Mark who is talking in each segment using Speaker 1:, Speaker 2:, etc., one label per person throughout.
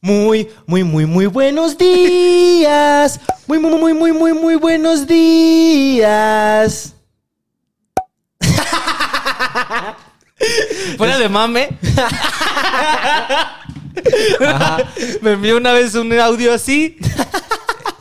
Speaker 1: Muy, muy, muy, muy buenos días. Muy, muy, muy, muy, muy, muy buenos días.
Speaker 2: Fuera de mame. Me envió una vez un audio así.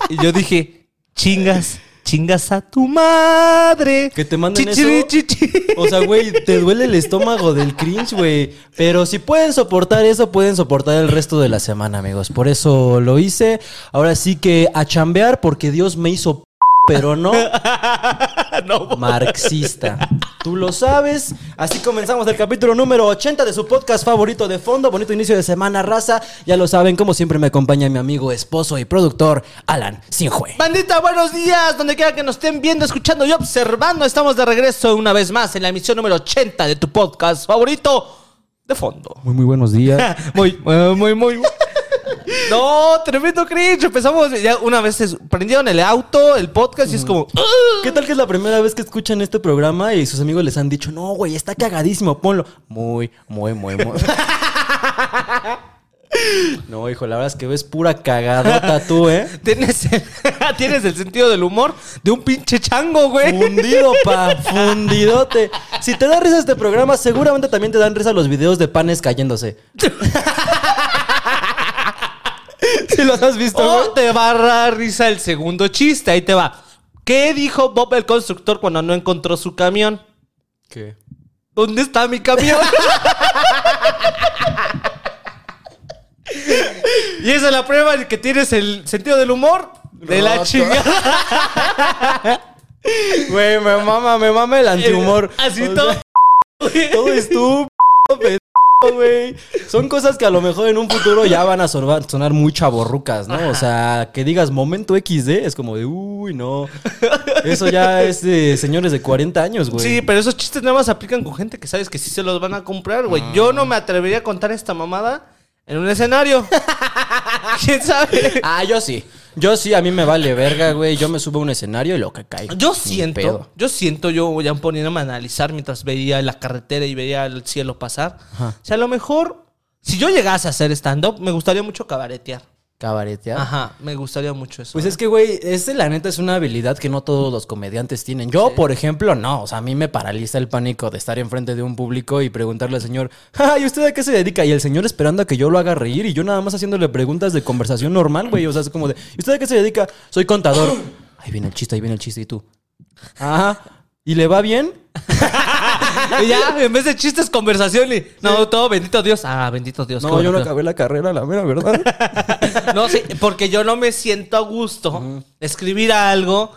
Speaker 2: Y yo dije, chingas, chingas a tu madre.
Speaker 1: Que te manden
Speaker 2: Chichiri,
Speaker 1: eso. O sea, güey, te duele el estómago del cringe, güey. Pero si pueden soportar eso, pueden soportar el resto de la semana, amigos. Por eso lo hice. Ahora sí que a chambear porque Dios me hizo pero no marxista. Tú lo sabes. Así comenzamos el capítulo número 80 de su podcast favorito de fondo. Bonito inicio de semana, raza. Ya lo saben, como siempre me acompaña mi amigo, esposo y productor, Alan Sinjue.
Speaker 2: Bandita, buenos días. Donde quiera que nos estén viendo, escuchando y observando, estamos de regreso una vez más en la emisión número 80 de tu podcast favorito de fondo.
Speaker 1: Muy, muy buenos días.
Speaker 2: Muy, muy, muy, muy. No, tremendo cringe. Empezamos ya una vez es- prendieron el auto, el podcast y es como. "Ah".
Speaker 1: ¿Qué tal que es la primera vez que escuchan este programa y sus amigos les han dicho, no, güey, está cagadísimo, ponlo? Muy, muy, muy, muy. No, hijo, la verdad es que ves pura cagadota tú, ¿eh?
Speaker 2: Tienes el, tienes el sentido del humor de un pinche chango, güey.
Speaker 1: Fundido, pa, fundidote. Si te da risa este programa, seguramente también te dan risa los videos de panes cayéndose. ¿Sí los has visto?
Speaker 2: O te va a dar risa el segundo chiste. Ahí te va. ¿Qué dijo Bob el constructor cuando no encontró su camión?
Speaker 1: ¿Qué?
Speaker 2: ¿Dónde está mi camión? y esa es la prueba de que tienes el sentido del humor de la chingada.
Speaker 1: Güey, me mama, me mama el antihumor.
Speaker 2: Así
Speaker 1: O
Speaker 2: todo.
Speaker 1: sea, Todo estúpido, Son cosas que a lo mejor en un futuro ya van a sonar, sonar muy chaborrucas, ¿no? O sea, que digas momento XD es como de, uy, no. Eso ya es de señores de 40 años, güey.
Speaker 2: Sí, pero esos chistes nada más aplican con gente que sabes que sí se los van a comprar, güey. Yo no me atrevería a contar esta mamada en un escenario. ¿Quién sabe?
Speaker 1: Ah, yo sí. Yo sí, a mí me vale verga, güey. Yo me subo a un escenario y lo que caiga.
Speaker 2: Yo siento, yo siento, yo ya poniéndome a analizar mientras veía la carretera y veía el cielo pasar. O sea, a lo mejor, si yo llegase a hacer stand-up, me gustaría mucho cabaretear.
Speaker 1: Cabaretear.
Speaker 2: Ajá, me gustaría mucho eso.
Speaker 1: Pues es que, güey, ese la neta es una habilidad que no todos los comediantes tienen. Yo, por ejemplo, no. O sea, a mí me paraliza el pánico de estar enfrente de un público y preguntarle al señor, ay, ¿usted a qué se dedica? Y el señor esperando a que yo lo haga reír y yo nada más haciéndole preguntas de conversación normal, güey. O sea, es como de, ¿y usted a qué se dedica? Soy contador. Ahí viene el chiste, ahí viene el chiste. ¿Y tú? Ajá. ¿Y le va bien?
Speaker 2: Y ya, en vez de chistes, conversación y... No, todo, bendito Dios. Ah, bendito Dios.
Speaker 1: No,
Speaker 2: qué
Speaker 1: yo no
Speaker 2: bueno.
Speaker 1: acabé la carrera, la mera verdad.
Speaker 2: No, sí, porque yo no me siento a gusto escribir algo,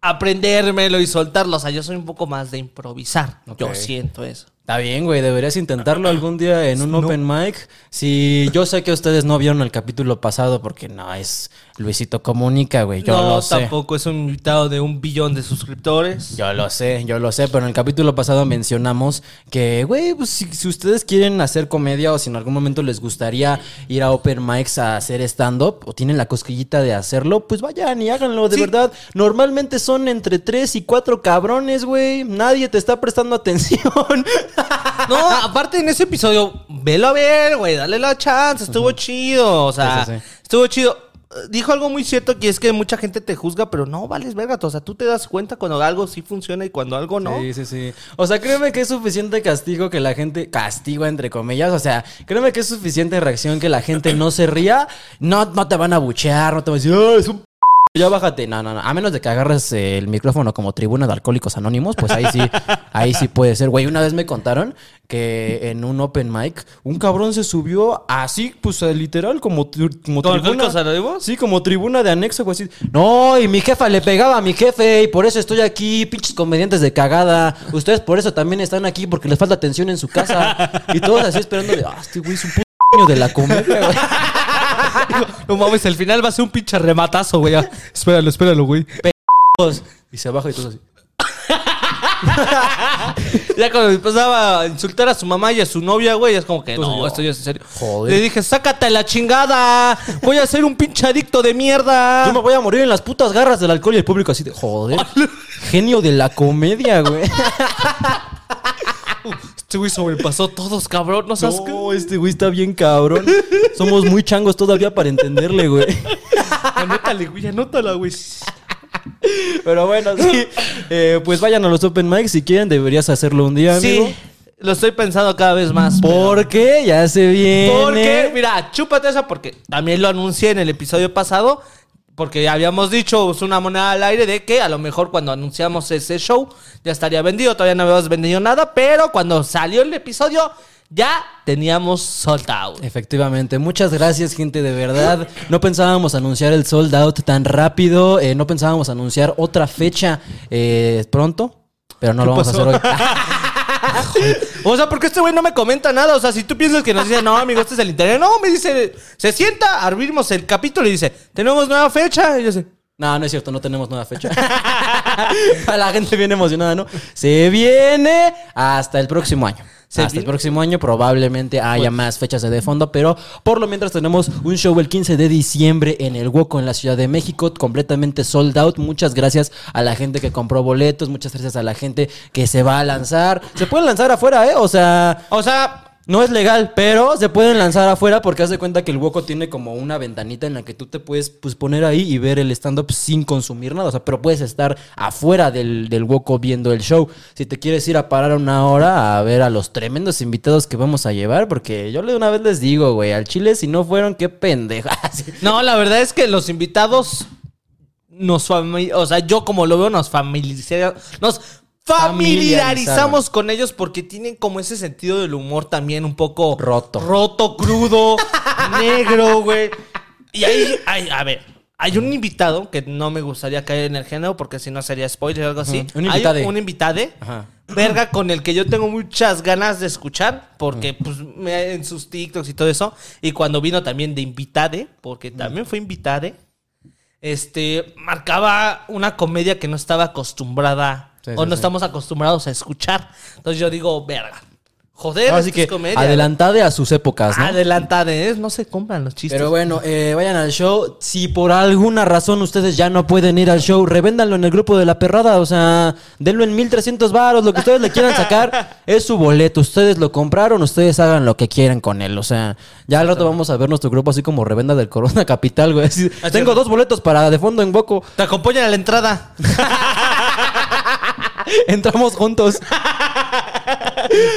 Speaker 2: aprendérmelo y soltarlo. O sea, yo soy un poco más de improvisar. Yo
Speaker 1: Ok.
Speaker 2: siento eso.
Speaker 1: Está bien, güey, deberías intentarlo algún día en un open mic. Si yo sé que ustedes no vieron el capítulo pasado porque no es Luisito Comunica, güey, yo
Speaker 2: no,
Speaker 1: lo sé.
Speaker 2: tampoco es un invitado de un billón de suscriptores.
Speaker 1: Yo lo sé, yo lo sé, pero en el capítulo pasado mencionamos que, güey, pues si, si ustedes quieren hacer comedia o si en algún momento les gustaría ir a open mics a hacer stand-up o tienen la cosquillita de hacerlo, pues vayan y háganlo, de
Speaker 2: Sí.
Speaker 1: verdad. Normalmente son entre tres y cuatro cabrones, güey. Nadie te está prestando atención.
Speaker 2: No, aparte en ese episodio, velo a ver, güey, dale la chance, estuvo chido, o sea,
Speaker 1: Sí, sí, sí.
Speaker 2: estuvo chido. Dijo algo muy cierto que es que mucha gente te juzga, pero no vales verga, o sea, tú te das cuenta cuando algo sí funciona y cuando algo no.
Speaker 1: Sí, sí, sí. O sea, créeme que es suficiente castigo que la gente. Castigo entre comillas. O sea, créeme que es suficiente reacción que la gente no se ría. No, no te van a buchear, no te van a decir, "Ah, es un p-". Ya bájate. No, no, no. A menos de que agarres eh, el micrófono como tribuna de alcohólicos anónimos, pues ahí sí, ahí sí puede ser. Güey, una vez me contaron que en un open mic, un cabrón se subió así, pues eh, literal, como, tri- como
Speaker 2: ¿Con
Speaker 1: tribuna.
Speaker 2: Anónimos?
Speaker 1: Sí, como tribuna de anexo, güey. así. No, y mi jefa le pegaba a mi jefe y por eso estoy aquí, pinches comediantes de cagada. Ustedes por eso también están aquí porque les falta atención en su casa. Y todos así esperando de, ah, este güey es un puto de la comedia, güey.
Speaker 2: No mames, el final va a ser un pinche rematazo, güey. Espéralo, espéralo, güey.
Speaker 1: Y se baja y todo así.
Speaker 2: Ya cuando empezaba a insultar a su mamá y a su novia, güey, es como que
Speaker 1: Entonces
Speaker 2: no,
Speaker 1: yo,
Speaker 2: esto ya es en serio.
Speaker 1: joder.
Speaker 2: Le dije, sácate la chingada. Voy a ser un pinche adicto de
Speaker 1: Yo me
Speaker 2: mierda.
Speaker 1: voy a morir en las putas garras del alcohol y el público así de, joder. Genio de la comedia, güey.
Speaker 2: Este güey sobrepasó todos, cabrón. No sabes qué.
Speaker 1: No, este güey está bien cabrón. Somos muy changos todavía para entenderle, güey.
Speaker 2: Anótale, güey, anótala, güey.
Speaker 1: Pero bueno, sí. Eh, pues vayan a los open mics si quieren. Deberías hacerlo un día, amigo.
Speaker 2: Sí, lo estoy pensando cada vez más.
Speaker 1: Porque ya se viene.
Speaker 2: Porque, mira, chúpate esa porque también lo anuncié en el episodio pasado. Porque habíamos dicho, es una moneda al aire de que a lo mejor cuando anunciamos ese show ya estaría vendido. Todavía no habíamos vendido nada, pero cuando salió el episodio ya teníamos sold out.
Speaker 1: Efectivamente, muchas gracias gente, de verdad. No pensábamos anunciar el sold out tan rápido, eh, no pensábamos anunciar otra fecha eh, pronto, pero no lo vamos
Speaker 2: pasó?
Speaker 1: a hacer hoy.
Speaker 2: O sea, porque este güey no me comenta nada. O sea, si tú piensas que nos dice, no, amigo, este es el internet. No, me dice, se sienta, abrimos el capítulo y dice, tenemos nueva fecha. Y yo sé,
Speaker 1: No, no es cierto, no tenemos nueva fecha. La gente viene emocionada, ¿no? Se viene hasta el próximo año.
Speaker 2: Se
Speaker 1: hasta el próximo año probablemente haya más fechas de fondo, pero por lo mientras tenemos un show el 15 de diciembre en el Woco en la Ciudad de México, completamente sold out. Muchas gracias a la gente que compró boletos, muchas gracias a la gente que se va a lanzar. Se pueden lanzar afuera, ¿eh? O sea,
Speaker 2: o sea,
Speaker 1: no es legal, pero se pueden lanzar afuera porque haz de cuenta que el Woco tiene como una ventanita en la que tú te puedes pues, poner ahí y ver el stand-up sin consumir nada. O sea, pero puedes estar afuera del, del Woco viendo el show. Si te quieres ir a parar una hora a ver a los tremendos invitados que vamos a llevar, porque yo de una vez les digo, güey, al Chile si no fueron, qué pendeja.
Speaker 2: no, la verdad es que los invitados nos o sea, yo como lo veo, nos familiarizamos, nos familiarizamos con ellos porque tienen como ese sentido del humor también un poco
Speaker 1: Roto.
Speaker 2: roto, crudo, negro, güey. Y ahí, hay- a ver, hay un invitado que no me gustaría caer en el género porque si no sería spoiler o algo así.
Speaker 1: Ujú, un
Speaker 2: Hay
Speaker 1: invitade.
Speaker 2: un invitade.
Speaker 1: Ajá.
Speaker 2: Verga con el que yo tengo muchas ganas de escuchar porque pues me, en sus TikToks y todo eso y cuando vino también de invitade porque también fue invitade este marcaba una comedia que no estaba acostumbrada
Speaker 1: Sí,
Speaker 2: o
Speaker 1: sí,
Speaker 2: no
Speaker 1: sí.
Speaker 2: estamos acostumbrados a escuchar entonces yo digo verga joder
Speaker 1: Así que
Speaker 2: comedia
Speaker 1: adelantade a sus épocas, ¿no?
Speaker 2: adelantade ¿eh? no se compran los chistes
Speaker 1: Pero bueno, eh, vayan al show. Si por alguna razón ustedes ya no pueden ir al show, revéndanlo en el grupo de la perrada. O sea, denlo en 1300 varos. Lo que ustedes le quieran sacar es su boleto. Ustedes lo compraron, ustedes hagan lo que quieran con él. O sea, ya al rato vamos a ver nuestro grupo así como revenda del Corona Capital, güey. Así, tengo dos boletos para de fondo en Boco.
Speaker 2: te acompañan a la entrada
Speaker 1: Entramos juntos.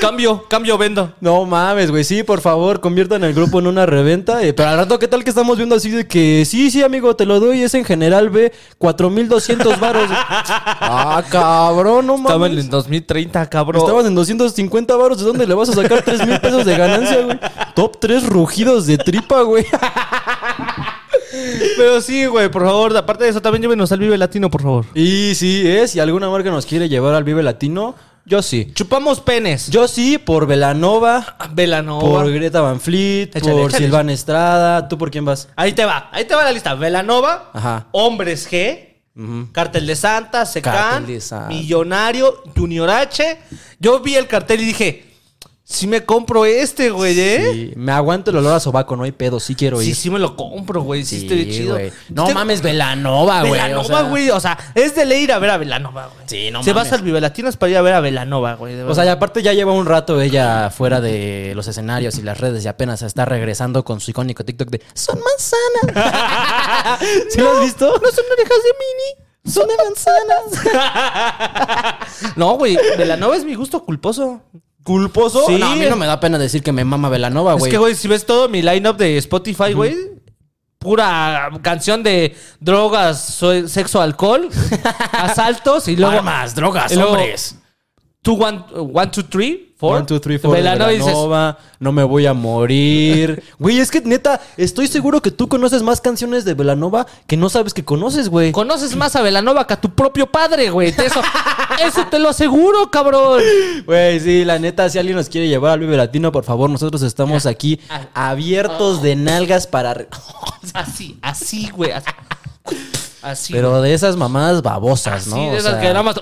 Speaker 2: cambio cambio vendo
Speaker 1: No mames, güey. Sí, por favor, conviertan el grupo en una reventa. Eh, pero al rato, ¿qué tal que estamos viendo así de que sí, sí, amigo, te lo doy? Es en general, ve, 4200 varos. ah, cabrón, no
Speaker 2: estaban
Speaker 1: mames.
Speaker 2: en 2030 cabrón
Speaker 1: Estabas en 250 varos. ¿De dónde le vas a sacar 3 mil pesos de ganancia, güey? Top 3 rugidos de tripa, güey.
Speaker 2: Pero sí güey por favor aparte de eso también llévenos al Vive Latino por favor
Speaker 1: y sí, es. Si alguna marca nos quiere llevar al Vive Latino, yo sí.
Speaker 2: chupamos penes
Speaker 1: Yo sí, por Velanova,
Speaker 2: Velanova
Speaker 1: por Greta Van Fleet,
Speaker 2: Échale,
Speaker 1: por
Speaker 2: échale.
Speaker 1: Silvana Estrada. ¿Tú por quién vas?
Speaker 2: Ahí te va, ahí te va la lista. Velanova,
Speaker 1: Ajá.
Speaker 2: Hombres G,
Speaker 1: Ujú.
Speaker 2: Cartel de Santa, Secan,
Speaker 1: Cartel de Santa.
Speaker 2: Millonario, Junior H. Yo vi el cartel y dije, si me compro este, güey, ¿eh?
Speaker 1: Sí, me aguanto el olor a sobaco, no hay pedo, sí quiero ir.
Speaker 2: Sí, sí me lo compro, güey. Sí,
Speaker 1: Sí,
Speaker 2: estoy chido.
Speaker 1: güey. No
Speaker 2: Este-
Speaker 1: mames, Velanova, güey.
Speaker 2: Velanova,
Speaker 1: o sea-
Speaker 2: güey. O sea, es de ley ir a ver a Velanova, güey.
Speaker 1: Sí, no
Speaker 2: Se
Speaker 1: mames.
Speaker 2: vas al Vive Latino es para ir a ver a Velanova, güey. de
Speaker 1: O sea, y
Speaker 2: verdad.
Speaker 1: aparte ya lleva un rato ella fuera de los escenarios y las redes y apenas está regresando con su icónico TikTok de Son manzanas. ¿Sí lo has visto? No son orejas de mini. Son de manzanas.
Speaker 2: No, güey. Velanova es mi gusto culposo.
Speaker 1: ¿Culposo?
Speaker 2: Sí.
Speaker 1: No, a mí no me da pena decir que me mama Velanova,
Speaker 2: Es
Speaker 1: güey.
Speaker 2: que, güey, si ves todo mi lineup de Spotify, güey, pura canción de drogas, so- sexo, alcohol, asaltos y luego.
Speaker 1: Armas, drogas,
Speaker 2: y luego-
Speaker 1: hombres.
Speaker 2: Two, one, one, two, three, four.
Speaker 1: One, two, three, four.
Speaker 2: Velanova dices,
Speaker 1: no me voy a morir. Güey, es que neta, estoy seguro que tú conoces más canciones de Velanova que no sabes que conoces, güey.
Speaker 2: Conoces más a Velanova que a tu propio padre, güey. Eso, eso te lo aseguro, cabrón.
Speaker 1: Güey, sí, la neta, si alguien nos quiere llevar al Vive Latino, por favor, nosotros estamos aquí abiertos de nalgas para...
Speaker 2: Así, así, güey. Así, así
Speaker 1: Pero de esas mamadas babosas,
Speaker 2: güey.
Speaker 1: ¿no?
Speaker 2: Así, de
Speaker 1: O
Speaker 2: esas
Speaker 1: sea,
Speaker 2: que nada más.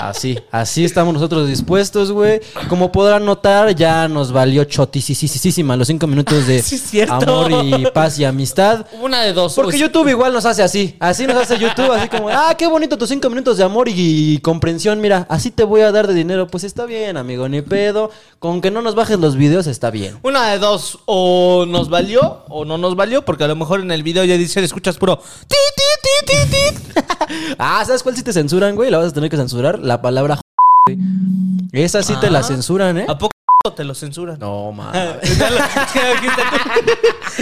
Speaker 1: Así, así estamos nosotros dispuestos, güey. Como podrán notar, ya nos valió chotisísima los cinco minutos de
Speaker 2: Sí,
Speaker 1: amor y paz y amistad.
Speaker 2: Una de dos.
Speaker 1: Porque
Speaker 2: Uy,
Speaker 1: YouTube igual nos hace así. Así nos hace YouTube, así como, ah, qué bonito tus cinco minutos de amor y, comprensión. Mira, así te voy a dar de dinero. Pues está bien, amigo, ni pedo. Con que no nos bajes los videos está bien.
Speaker 2: Una de dos, o nos valió o no nos valió, porque a lo mejor en el video ya dicen, escuchas puro ti, ti, ti, ti, ti.
Speaker 1: Ah, ¿sabes cuál sí te censuran, güey? La vas a tener que censurar. La palabra. Esa sí te la
Speaker 2: Ah.
Speaker 1: censuran, ¿eh?
Speaker 2: ¿A poco te lo censuran?
Speaker 1: No, ma.
Speaker 2: Ya lo- es que dijiste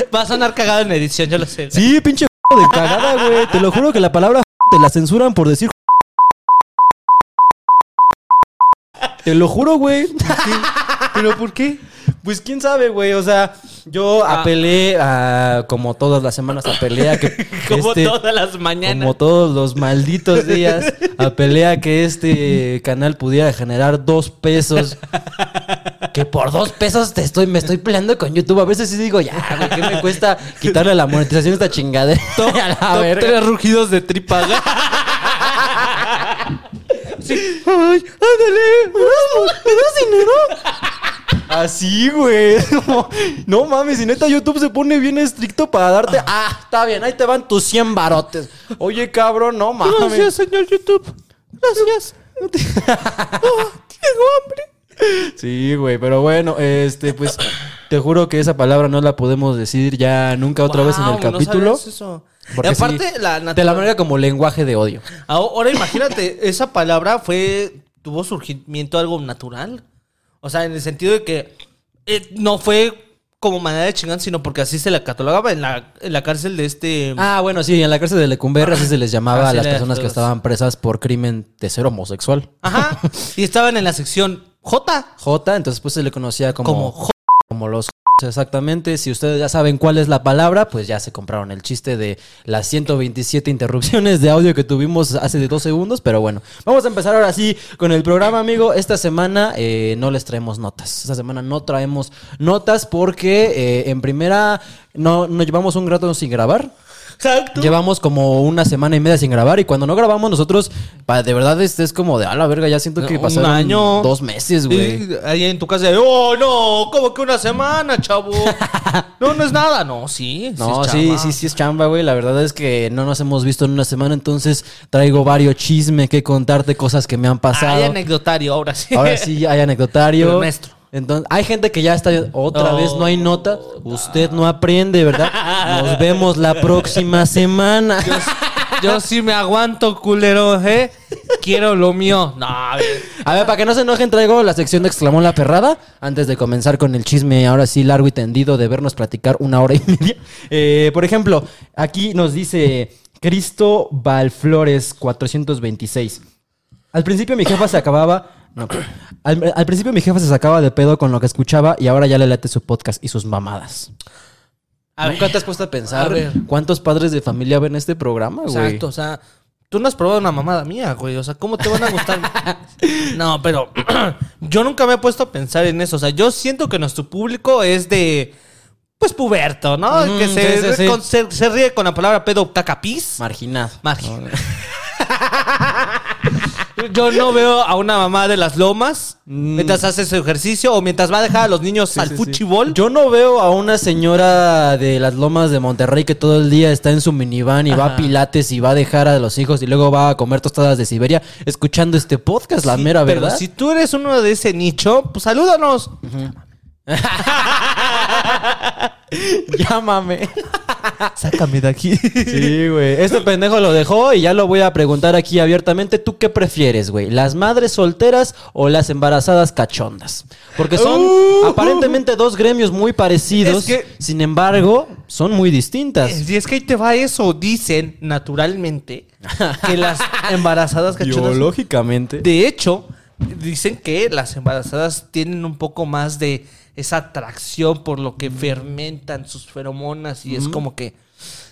Speaker 2: tú. Va a sonar cagado en edición, yo lo sé.
Speaker 1: Sí, pinche de cagada, güey. Te lo juro que la palabra te la censuran por decir. Te lo juro, güey.
Speaker 2: ¿Pero por qué?
Speaker 1: Pues quién sabe, güey. O sea, yo
Speaker 2: Ah.
Speaker 1: apelé a, como todas las semanas, apelé a que.
Speaker 2: Como
Speaker 1: este-
Speaker 2: todas las mañanas.
Speaker 1: Como todos los malditos días, apelé a que este canal pudiera generar dos pesos. Que por dos pesos te estoy, me estoy peleando con YouTube. A veces sí digo, ya, güey, ¿qué me cuesta quitarle la monetización a esta chingadera? a la verga.
Speaker 2: tres rugidos de tripa. sí. Ay, ándale.
Speaker 1: ¿Me das dinero? Así, güey. Como, No mames, si neta YouTube se pone bien estricto para darte. Ah, está bien, ahí te van tus 100 barotes. Oye, cabrón, no mames.
Speaker 2: Gracias, señor YouTube. Gracias. Oh, tengo hambre.
Speaker 1: Sí, güey, pero bueno, este, pues te juro que esa palabra no la podemos decir ya nunca otra vez en el
Speaker 2: no
Speaker 1: capítulo.
Speaker 2: sabías eso.
Speaker 1: porque
Speaker 2: Y aparte,
Speaker 1: sí,
Speaker 2: la
Speaker 1: te la maneja como lenguaje de odio.
Speaker 2: Ahora imagínate, esa palabra fue. tuvo surgimiento algo natural. O sea, en el sentido de que eh, no fue como manera de chingar, sino porque así se la catalogaba en la, en la cárcel de este.
Speaker 1: Ah, bueno, sí, en la cárcel de Lecumberri así se les llamaba a las personas que estaban presas por crimen de ser homosexual.
Speaker 2: Ajá. y estaban en la sección J.
Speaker 1: J, entonces pues se le conocía como,
Speaker 2: Como J.
Speaker 1: como los exactamente. Si ustedes ya saben cuál es la palabra, pues ya se compraron el chiste de las 127 interrupciones de audio que tuvimos hace de dos segundos. Pero bueno, vamos a empezar ahora sí con el programa, amigo. Esta semana eh, no les traemos notas. Esta semana no traemos notas porque eh, en primera no, no llevamos un rato sin grabar.
Speaker 2: Exacto.
Speaker 1: Llevamos como una semana y media sin grabar y cuando no grabamos nosotros, pa- de verdad este es como de, a la verga, ya siento que
Speaker 2: Un
Speaker 1: pasaron
Speaker 2: año.
Speaker 1: dos meses, güey.
Speaker 2: Ahí en tu casa, oh, no, como que una semana, chavo. no, no es nada. No, sí.
Speaker 1: No,
Speaker 2: es
Speaker 1: sí, sí, sí es chamba, güey. La verdad es que no nos hemos visto en una semana, entonces traigo varios chisme que contarte, cosas que me han pasado.
Speaker 2: Hay anecdotario, ahora sí.
Speaker 1: Ahora sí hay anecdotario.
Speaker 2: Pero nuestro.
Speaker 1: Entonces, hay gente que ya está otra
Speaker 2: Oh,
Speaker 1: vez no hay nota. Usted no aprende, ¿verdad? Nos vemos la próxima semana.
Speaker 2: Yo sí me aguanto, culero, ¿eh? Quiero lo mío. No, a ver.
Speaker 1: A ver, para que no se enojen, traigo la sección de exclamó la perrada. Antes de comenzar con el chisme, ahora sí largo y tendido, de vernos platicar una hora y media. Eh, por ejemplo, aquí nos dice Cristo Valflores 426. Al principio mi jefa se acababa. Al, al principio mi jefa se sacaba de pedo con lo que escuchaba y ahora ya le late su podcast y sus mamadas.
Speaker 2: A
Speaker 1: ¿Nunca
Speaker 2: ver.
Speaker 1: te has puesto a pensar
Speaker 2: A ver.
Speaker 1: cuántos padres de familia ven este programa, güey?
Speaker 2: Exacto, o sea, tú no has probado una mamada mía, güey. O sea, ¿cómo te van a gustar? no, pero yo nunca me he puesto a pensar en eso. O sea, yo siento que nuestro público es de. Pues puberto, ¿no? Que se,
Speaker 1: sí, sí, sí.
Speaker 2: con- se- se ríe con la palabra pedo tacapis.
Speaker 1: Marginado.
Speaker 2: Margen. Yo no veo a una mamá de las lomas mientras hace su ejercicio o mientras va a dejar a los niños al fuchibol.
Speaker 1: Yo no veo a una señora de las lomas de Monterrey que todo el día está en su minivan y va a pilates y va a dejar a los hijos y luego va a comer tostadas de Siberia escuchando este podcast, la
Speaker 2: Sí,
Speaker 1: mera
Speaker 2: pero
Speaker 1: verdad.
Speaker 2: si tú eres uno de ese nicho, pues salúdanos.
Speaker 1: Llámame.
Speaker 2: Sácame de aquí.
Speaker 1: Sí, güey. Este pendejo lo dejó y ya lo voy a preguntar aquí abiertamente. ¿Tú qué prefieres, güey? ¿Las madres solteras o las embarazadas cachondas? Porque son
Speaker 2: Uh.
Speaker 1: aparentemente dos gremios muy parecidos.
Speaker 2: Es que-
Speaker 1: Sin embargo, son muy distintas.
Speaker 2: Y es que ahí te va eso. Dicen naturalmente que las embarazadas cachondas.
Speaker 1: Biológicamente.
Speaker 2: De hecho, dicen que las embarazadas tienen un poco más de esa atracción por lo que fermentan sus feromonas y es como que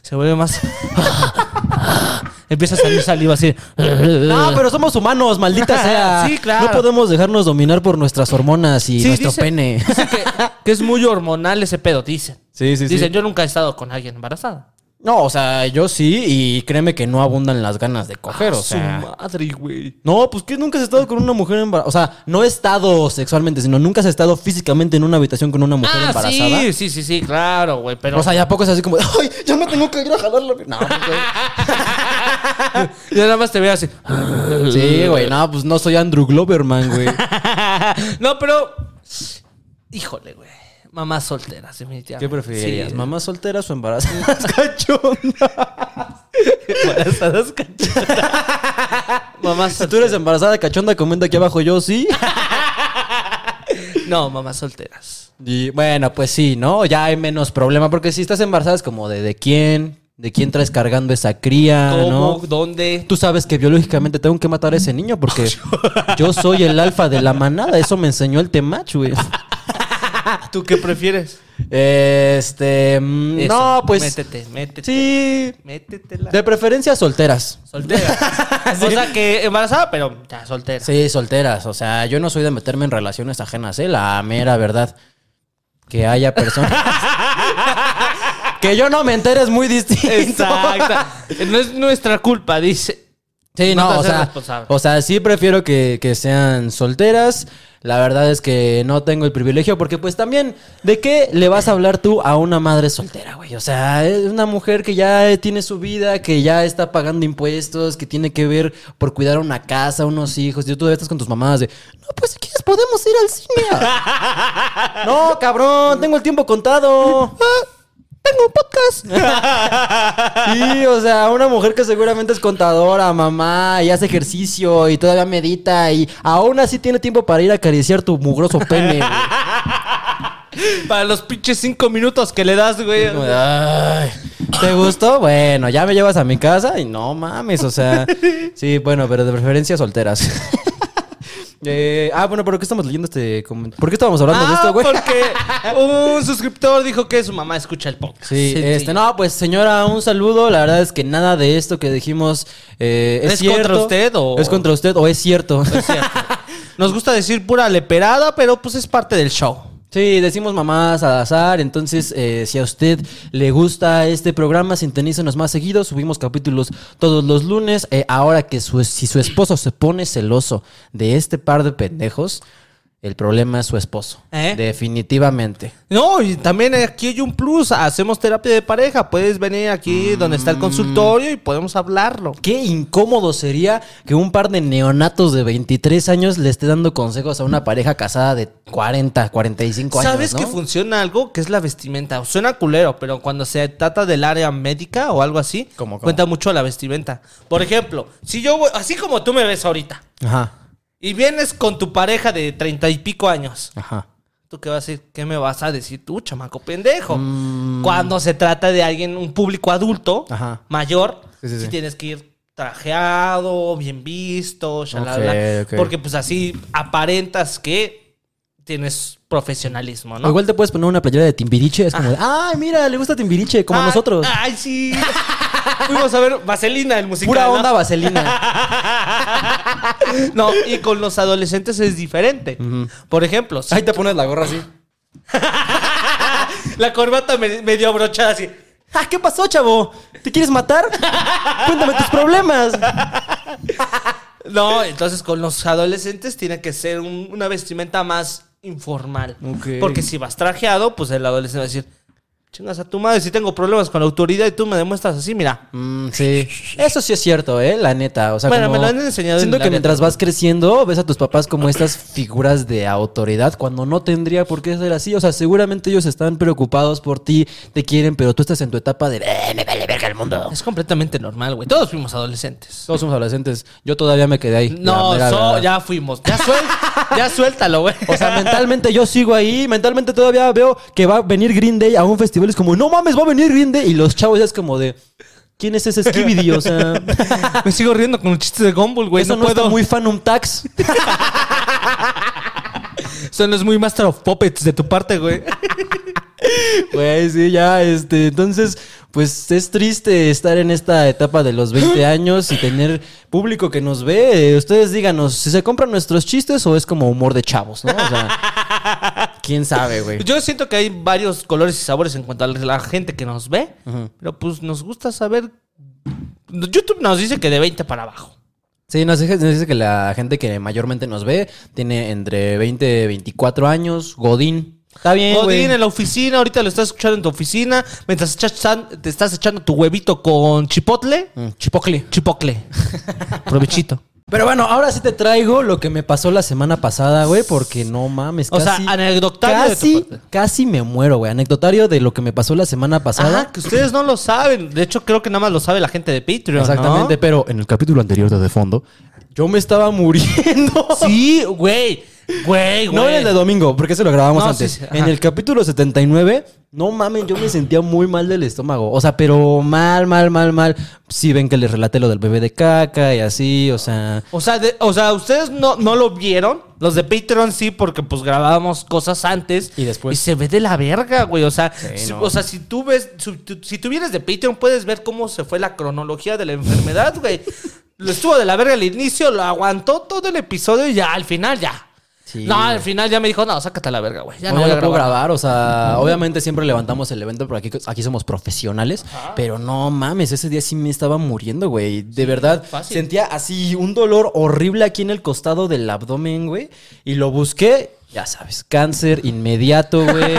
Speaker 2: se vuelve más. Empieza a salir saliva así.
Speaker 1: No, pero somos humanos, maldita sea.
Speaker 2: Sí, claro.
Speaker 1: No podemos dejarnos dominar por nuestras hormonas y
Speaker 2: Sí,
Speaker 1: nuestro
Speaker 2: dice-
Speaker 1: pene.
Speaker 2: Dicen que, que es muy hormonal ese pedo, dicen.
Speaker 1: Sí, sí,
Speaker 2: Dicen, yo nunca he estado con alguien embarazada.
Speaker 1: No, o sea, yo sí, y créeme que no abundan las ganas de coger, o
Speaker 2: Ah, Su
Speaker 1: sea.
Speaker 2: madre, güey.
Speaker 1: No, pues que nunca has estado con una mujer embarazada. O sea, no he estado sexualmente, sino nunca has estado físicamente en una habitación con una mujer
Speaker 2: Ah,
Speaker 1: embarazada.
Speaker 2: sí, sí, sí, sí, claro, güey, pero...
Speaker 1: O sea, ya poco es así como, ay, ya me tengo que ir a jalar la. No, pues,
Speaker 2: yo nada más te veo así.
Speaker 1: Sí, güey, no, pues no soy Andrew Gloverman, güey.
Speaker 2: no, pero... Híjole, güey. Mamás solteras, definitivamente.
Speaker 1: ¿Qué preferirías?
Speaker 2: Sí.
Speaker 1: ¿Mamás solteras o embarazadas cachondas?
Speaker 2: Embarazadas cachondas. mamás
Speaker 1: Si tú eres embarazada cachonda, comenta aquí abajo yo sí.
Speaker 2: No, mamás solteras.
Speaker 1: Y bueno, pues sí, ¿no? Ya hay menos problema, porque si estás embarazada es como de de quién, de quién traes cargando esa cría,
Speaker 2: ¿Cómo?
Speaker 1: ¿no?
Speaker 2: ¿Dónde?
Speaker 1: Tú sabes que biológicamente tengo que matar a ese niño porque yo soy el alfa de la manada. Eso me enseñó el temach, güey.
Speaker 2: ¿Tú qué prefieres?
Speaker 1: Este. mm,
Speaker 2: Eso,
Speaker 1: no, pues.
Speaker 2: Métete, métete.
Speaker 1: Sí.
Speaker 2: Métetela.
Speaker 1: De preferencia solteras.
Speaker 2: Soltera. O sea, que embarazada, pero ya soltera.
Speaker 1: Sí, solteras. O sea, yo no soy de meterme en relaciones ajenas, ¿eh? La mera verdad. Que haya personas. que yo no me entere es muy distinto.
Speaker 2: Exacto. No es nuestra culpa, dice.
Speaker 1: Sí,
Speaker 2: No te
Speaker 1: o
Speaker 2: haces
Speaker 1: sea,
Speaker 2: responsable.
Speaker 1: o sea, sí prefiero que, que sean solteras. La verdad es que no tengo el privilegio porque pues también, ¿de qué le vas a hablar tú a una madre soltera, güey? O sea, es una mujer que ya tiene su vida, que ya está pagando impuestos, que tiene que ver por cuidar una casa, unos hijos. Y tú todavía estás con tus mamás de, no, pues si quieres podemos ir al cine. no, cabrón, tengo el tiempo contado. Tengo un podcast. Sí, o sea, una mujer que seguramente es contadora, mamá, y hace ejercicio y todavía medita y aún así tiene tiempo para ir a acariciar tu mugroso pene.
Speaker 2: Para los pinches cinco minutos que le das, güey.
Speaker 1: Como de, "Ay, ¿Te gustó? Bueno, ya me llevas a mi casa y no mames, o sea, sí, bueno, pero de preferencia solteras. Eh, ah, bueno, ¿por qué estamos leyendo este comentario? ¿Por qué estábamos hablando de
Speaker 2: Ah,
Speaker 1: esto, güey?
Speaker 2: porque un suscriptor dijo que su mamá escucha el podcast.
Speaker 1: Sí, este, no, pues señora, un saludo. La verdad es que nada de esto que dijimos eh, es,
Speaker 2: ¿Es contra
Speaker 1: cierto.
Speaker 2: usted o-
Speaker 1: Es contra usted o es cierto.
Speaker 2: Es cierto. Nos gusta decir pura leperada, pero pues es parte del show.
Speaker 1: Sí, decimos mamás al azar. Entonces, eh, si a usted le gusta este programa, sintonícenos más seguido. Subimos capítulos todos los lunes. Eh, ahora que su, si su esposo se pone celoso de este par de pendejos, el problema es su esposo.
Speaker 2: ¿Eh?
Speaker 1: Definitivamente.
Speaker 2: No, y también aquí hay un plus. Hacemos terapia de pareja. Puedes venir aquí donde está el consultorio y podemos hablarlo.
Speaker 1: Qué incómodo sería que un par de neonatos de 23 años le esté dando consejos a una pareja casada de 40, 45 años.
Speaker 2: ¿Sabes
Speaker 1: ¿no?
Speaker 2: que funciona algo? Que es la vestimenta. Suena culero, pero cuando se trata del área médica o algo así,
Speaker 1: ¿Cómo, cómo?
Speaker 2: cuenta mucho la vestimenta. Por ejemplo, si yo voy, así como tú me ves ahorita,
Speaker 1: Ajá,
Speaker 2: y vienes con tu pareja de treinta y pico años,
Speaker 1: ajá.
Speaker 2: ¿tú qué vas a decir? ¿Qué me vas a decir tú, chamaco pendejo? Cuando se trata de alguien, un público adulto,
Speaker 1: Mm. Ajá.
Speaker 2: mayor,
Speaker 1: Sí, sí,
Speaker 2: sí,
Speaker 1: sí.
Speaker 2: tienes que ir trajeado, bien visto, shalala,
Speaker 1: Ok, ok.
Speaker 2: porque pues así aparentas que tienes profesionalismo, ¿no?
Speaker 1: O igual te puedes poner una playera de Timbiriche. Es como, de, ay, mira, le gusta Timbiriche, como a
Speaker 2: Ah,
Speaker 1: nosotros.
Speaker 2: Ay, sí. Fuimos a ver Vaselina, el musical.
Speaker 1: Pura
Speaker 2: ¿no?
Speaker 1: onda vaselina.
Speaker 2: No, y con los adolescentes es diferente. Por ejemplo, si
Speaker 1: Ahí te pones la gorra así.
Speaker 2: la corbata me- medio abrochada así.
Speaker 1: Ah, ¿qué pasó, chavo? ¿Te quieres matar? Cuéntame tus problemas.
Speaker 2: No, entonces con los adolescentes tiene que ser un- una vestimenta más informal. Porque si vas trajeado, pues el adolescente va a decir, chingas a tu madre, si tengo problemas con la autoridad y tú me demuestras así, mira.
Speaker 1: Mm, sí. Eso sí es cierto, ¿eh? La neta. O sea,
Speaker 2: Bueno,
Speaker 1: como-
Speaker 2: me lo han enseñado en
Speaker 1: Siento que
Speaker 2: neta.
Speaker 1: mientras vas creciendo, ves a tus papás como estas figuras de autoridad cuando no tendría por qué ser así. O sea, seguramente ellos están preocupados por ti, te quieren, pero tú estás en tu etapa de, eh, me vale verga el mundo.
Speaker 2: Es completamente normal, güey. Todos fuimos adolescentes.
Speaker 1: Todos somos adolescentes. Yo todavía me quedé ahí.
Speaker 2: No,
Speaker 1: mera
Speaker 2: so- ya fuimos. Ya, suel- ya suéltalo, güey.
Speaker 1: O sea, mentalmente yo sigo ahí. Mentalmente todavía veo que va a venir Green Day a un festival. Es como, no mames, va a venir Day. Y los chavos ya es como de, ¿quién es ese Skibidi? O sea,
Speaker 2: me sigo riendo con los chistes de Gumball, güey.
Speaker 1: eso
Speaker 2: no,
Speaker 1: no,
Speaker 2: puedo.
Speaker 1: está muy Phantom Tax.
Speaker 2: Eso no es muy Master of Puppets de tu parte, güey.
Speaker 1: Güey, sí, ya, este, entonces, pues es triste estar en esta etapa de los 20 años y tener público que nos ve. Eh, Ustedes díganos, si se compran nuestros chistes o es como humor de chavos, ¿no? O sea, quién sabe, güey.
Speaker 2: Yo siento que hay varios colores y sabores en cuanto a la gente que nos ve, pero pues nos gusta saber. YouTube nos dice que de 20 para abajo.
Speaker 1: Sí, nos dice, nos dice que la gente que mayormente nos ve tiene entre 20 y 24 años. Godín. Está bien, güey.
Speaker 2: Godín en la oficina, ahorita lo estás escuchando en tu oficina, mientras te estás echando tu huevito con chipotle.
Speaker 1: Mm, Chipocle.
Speaker 2: Chipocle. Provechito.
Speaker 1: Pero bueno, ahora sí te traigo lo que me pasó la semana pasada, güey, porque no mames,
Speaker 2: O sea,
Speaker 1: casi...
Speaker 2: anecdotario de tu
Speaker 1: Casi,
Speaker 2: parte.
Speaker 1: casi me muero, güey. Anecdotario de lo que me pasó la semana pasada.
Speaker 2: Ajá, que ustedes no lo saben. De hecho, creo que nada más lo sabe la gente de Patreon. ¿no?
Speaker 1: Exactamente, pero en el capítulo anterior de De Fondo, yo me estaba muriendo.
Speaker 2: Sí, güey. Güey, güey.
Speaker 1: No en el de domingo, porque se lo grabamos
Speaker 2: No,
Speaker 1: antes.
Speaker 2: sí, sí, ajá.
Speaker 1: en el capítulo 79, no mames, yo me sentía muy mal del estómago. O sea, pero mal, mal, mal, mal. Sí ven que les relaté lo del bebé de caca y así, o sea...
Speaker 2: O sea, de- o sea, ustedes no, no lo vieron. Los de Patreon sí, porque pues grabábamos cosas antes.
Speaker 1: Y después.
Speaker 2: Y se ve de la verga, güey. O sea, si,
Speaker 1: no.
Speaker 2: o sea, si tú ves, si si tú vienes de Patreon, puedes ver cómo se fue la cronología de la enfermedad, güey. Lo estuvo de la verga al inicio, lo aguantó todo el episodio y ya al final ya.
Speaker 1: Sí,
Speaker 2: no, al final ya me dijo, no, sácate a la verga, güey. Ya
Speaker 1: no,
Speaker 2: no, voy a
Speaker 1: puedo
Speaker 2: grabar.
Speaker 1: o sea, obviamente siempre levantamos el evento, pero aquí, aquí somos profesionales. Pero no mames, ese día sí me estaba muriendo, güey. De verdad,
Speaker 2: fácil.
Speaker 1: sentía así un dolor horrible aquí en el costado del abdomen, güey. Y lo busqué, ya sabes, cáncer inmediato, güey.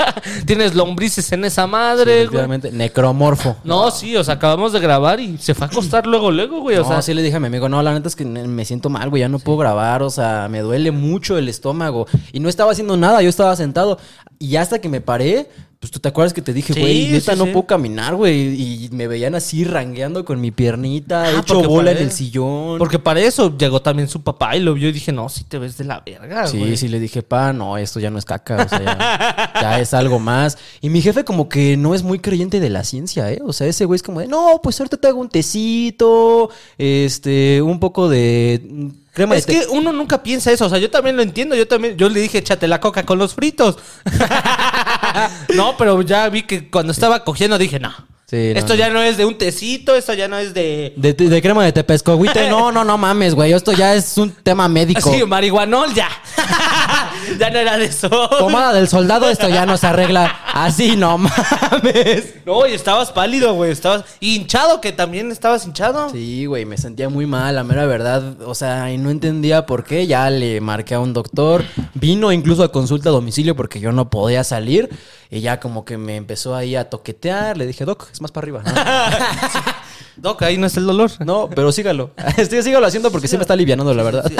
Speaker 2: Tienes lombrices en esa madre, güey.
Speaker 1: necromorfo.
Speaker 2: No, sí, o sea, acabamos de grabar y se fue a acostar luego, luego, güey. O
Speaker 1: no,
Speaker 2: sea,
Speaker 1: sí le dije a mi amigo, no, la neta es que me siento mal, güey, ya no puedo grabar, o sea, me duele mucho el estómago. Y no estaba haciendo nada, yo estaba sentado. Y hasta que me paré, pues tú te acuerdas que te dije,
Speaker 2: Sí,
Speaker 1: güey, neta
Speaker 2: sí,
Speaker 1: no
Speaker 2: sí.
Speaker 1: puedo caminar, güey. Y me veían así rangueando con mi piernita,
Speaker 2: Ah,
Speaker 1: hecho bola en el sillón.
Speaker 2: Porque para eso llegó también su papá y lo vio y dije, no, si te ves de la verga,
Speaker 1: Sí,
Speaker 2: güey.
Speaker 1: sí, le dije, pa, no, esto ya no es caca, o sea, ya, es algo más. Y mi jefe como que no es muy creyente de la ciencia, ¿eh? O sea, ese güey es como de, no, pues ahorita te hago un tecito, este, un poco de crema
Speaker 2: Es
Speaker 1: de
Speaker 2: que uno nunca piensa eso, o sea, yo también lo entiendo, yo también, yo le dije, échate la coca con los fritos. no, pero ya vi que cuando estaba cogiendo dije, no.
Speaker 1: Sí, no,
Speaker 2: esto
Speaker 1: no.
Speaker 2: ya no es de un tecito, esto ya no es de...
Speaker 1: De, de- de crema de tepescohuite, no, no, no mames, güey. Esto ya es un tema médico.
Speaker 2: Sí, marihuanol ya. ya no era de eso.
Speaker 1: Pomada del soldado, esto ya no se arregla. Así, no mames.
Speaker 2: No, y estabas pálido, güey, estabas hinchado, que también estabas hinchado.
Speaker 1: Sí, güey, me sentía muy mal, la mera verdad. O sea, y no entendía por qué. Ya le marqué a un doctor. Vino incluso a consulta a domicilio porque yo no podía salir. Y ya como que me empezó ahí a toquetear. Le dije, Doc, es más para arriba.
Speaker 2: Doc, ahí no es el dolor.
Speaker 1: No, pero sígalo. Este, sígalo haciendo porque sí me está aliviando, la verdad.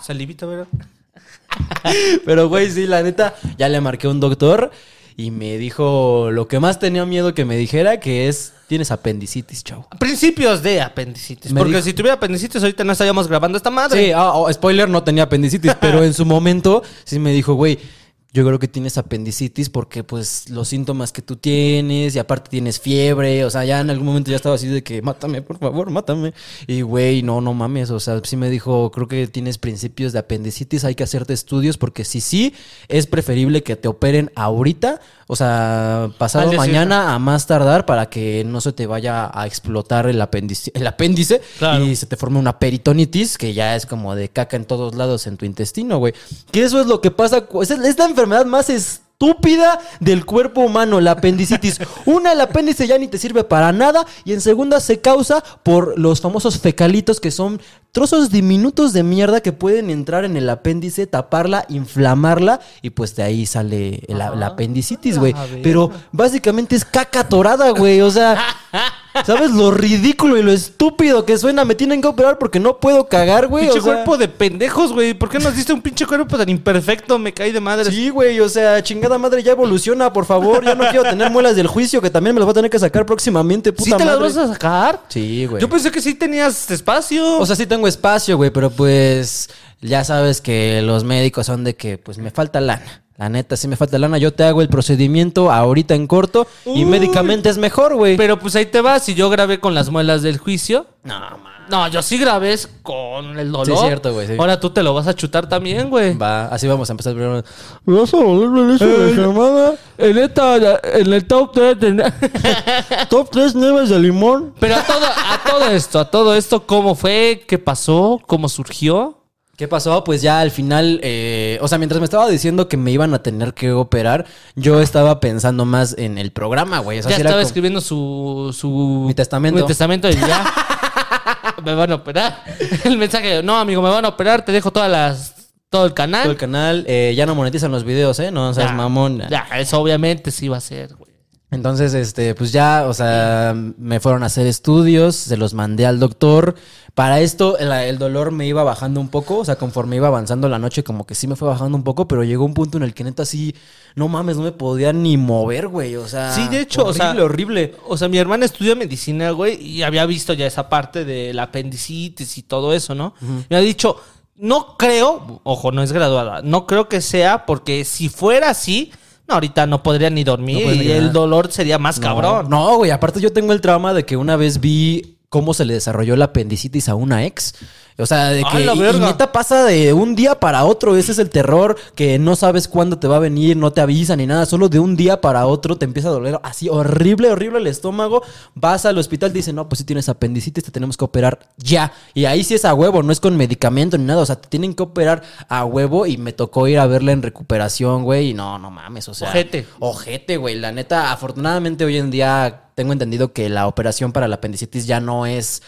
Speaker 2: Salivito, ¿verdad?
Speaker 1: Pero, güey, sí, la neta, ya le marqué a un doctor y me dijo lo que más tenía miedo que me dijera, que es, tienes apendicitis, chavo.
Speaker 2: Principios de apendicitis.
Speaker 1: Me
Speaker 2: porque
Speaker 1: dijo-
Speaker 2: si tuviera apendicitis, ahorita no estaríamos grabando esta madre.
Speaker 1: Sí, ah, oh, spoiler, no tenía apendicitis, pero en su momento sí me dijo, güey, yo creo que tienes apendicitis porque pues los síntomas que tú tienes y aparte tienes fiebre, o sea, ya en algún momento ya estaba así de que mátame, por favor, mátame. Y güey, no, no mames, o sea, sí me dijo, creo que tienes principios de apendicitis, hay que hacerte estudios porque si sí, es preferible que te operen ahorita, o sea, pasado
Speaker 2: Al día
Speaker 1: mañana a más tardar para que no se te vaya a explotar el apéndice, el apéndice
Speaker 2: Claro.
Speaker 1: y se te forme una peritonitis, que ya es como de caca en todos lados en tu intestino, güey. Que eso es lo que pasa. Es la enfermedad más estúpida del cuerpo humano, la apendicitis. Una, el apéndice ya ni te sirve para nada. Y en segunda, se causa por los famosos fecalitos, que son trozos diminutos de mierda que pueden entrar en el apéndice, taparla, inflamarla. Y pues de ahí sale la, la apendicitis, güey.
Speaker 2: A ver.
Speaker 1: Pero básicamente es caca torada, güey. O sea. ¿Sabes lo ridículo y lo estúpido que suena? Me tienen que operar porque no puedo cagar, güey.
Speaker 2: Pinche
Speaker 1: o sea,
Speaker 2: cuerpo de pendejos, güey. ¿Por qué nos diste un pinche cuerpo tan imperfecto? Me caí de madre.
Speaker 1: Sí, güey, o sea, chingada madre, ya evoluciona, por favor. Ya no quiero tener muelas del juicio, que también me las voy a tener que sacar próximamente, puta
Speaker 2: ¿Sí te las vas a sacar?
Speaker 1: Sí, güey.
Speaker 2: Yo pensé que sí tenías espacio.
Speaker 1: O sea, sí tengo espacio, güey, pero pues ya sabes que los médicos son de que pues me falta lana. La neta, sí me falta lana. Yo te hago el procedimiento ahorita en corto y
Speaker 2: Uy.
Speaker 1: médicamente es mejor, güey.
Speaker 2: Pero pues ahí te vas. Si yo grabé con las muelas del juicio.
Speaker 1: No, man.
Speaker 2: No, yo sí grabé con el dolor.
Speaker 1: Sí, es cierto, güey, sí.
Speaker 2: Ahora tú te lo vas a chutar también, güey.
Speaker 1: Va, así vamos a empezar primero. ¿Me vas a volver
Speaker 2: Eh,
Speaker 1: la llamada?
Speaker 2: En, esta, en el top 3
Speaker 1: Top 3 nieves de limón.
Speaker 2: Pero a todo, a todo esto, a todo esto, ¿cómo fue? ¿Qué pasó? ¿Cómo surgió?
Speaker 1: ¿Qué pasó? Pues ya al final, eh, o sea, mientras me estaba diciendo que me iban a tener que operar, yo estaba pensando más en el programa, güey. O sea,
Speaker 2: ya estaba
Speaker 1: como-
Speaker 2: escribiendo su, su...
Speaker 1: Mi testamento.
Speaker 2: Mi testamento y ya... me van a operar. El mensaje, no, amigo, me van a operar, te dejo todas las... Todo el canal.
Speaker 1: todo el canal, eh, ya no monetizan los videos, ¿eh? No seas
Speaker 2: Ya,
Speaker 1: mamón.
Speaker 2: Ya, eso obviamente sí va a ser, güey.
Speaker 1: Entonces, este, pues ya, o sea, me fueron a hacer estudios, se los mandé al doctor. Para esto, el, el dolor me iba bajando un poco, o sea, conforme iba avanzando la noche, como que sí me fue bajando un poco, pero llegó un punto en el que neta sí, no mames, no me podía ni mover, güey, o sea.
Speaker 2: Sí, de hecho, o
Speaker 1: horrible,
Speaker 2: sea,
Speaker 1: horrible.
Speaker 2: O sea, mi hermana estudia medicina, güey, y había visto ya esa parte del apendicitis y todo eso, ¿no? Me ha dicho, no creo, ojo, no es graduada, no creo que sea porque si fuera así, no, ahorita no podría ni dormir
Speaker 1: No
Speaker 2: y
Speaker 1: ni
Speaker 2: el dolor sería más cabrón.
Speaker 1: No, güey, aparte yo tengo el trauma de que una vez vi cómo se le desarrolló la apendicitis a una ex. O sea, de
Speaker 2: ¡A
Speaker 1: que
Speaker 2: la
Speaker 1: y- neta pasa de un día para otro. Ese es el terror, que no sabes cuándo te va a venir, no te avisan ni nada. Solo de un día para otro te empieza a doler así horrible, horrible el estómago. Vas al hospital, te dicen, no, pues si tienes apendicitis, te tenemos que operar ya. Y ahí sí es a huevo, no es con medicamento ni nada. O sea, te tienen que operar a huevo y me tocó ir a verla en recuperación, güey. Y no, no mames, o sea.
Speaker 2: Ojete.
Speaker 1: Ojete, güey. La neta, afortunadamente hoy en día tengo entendido que la operación para la apendicitis ya no es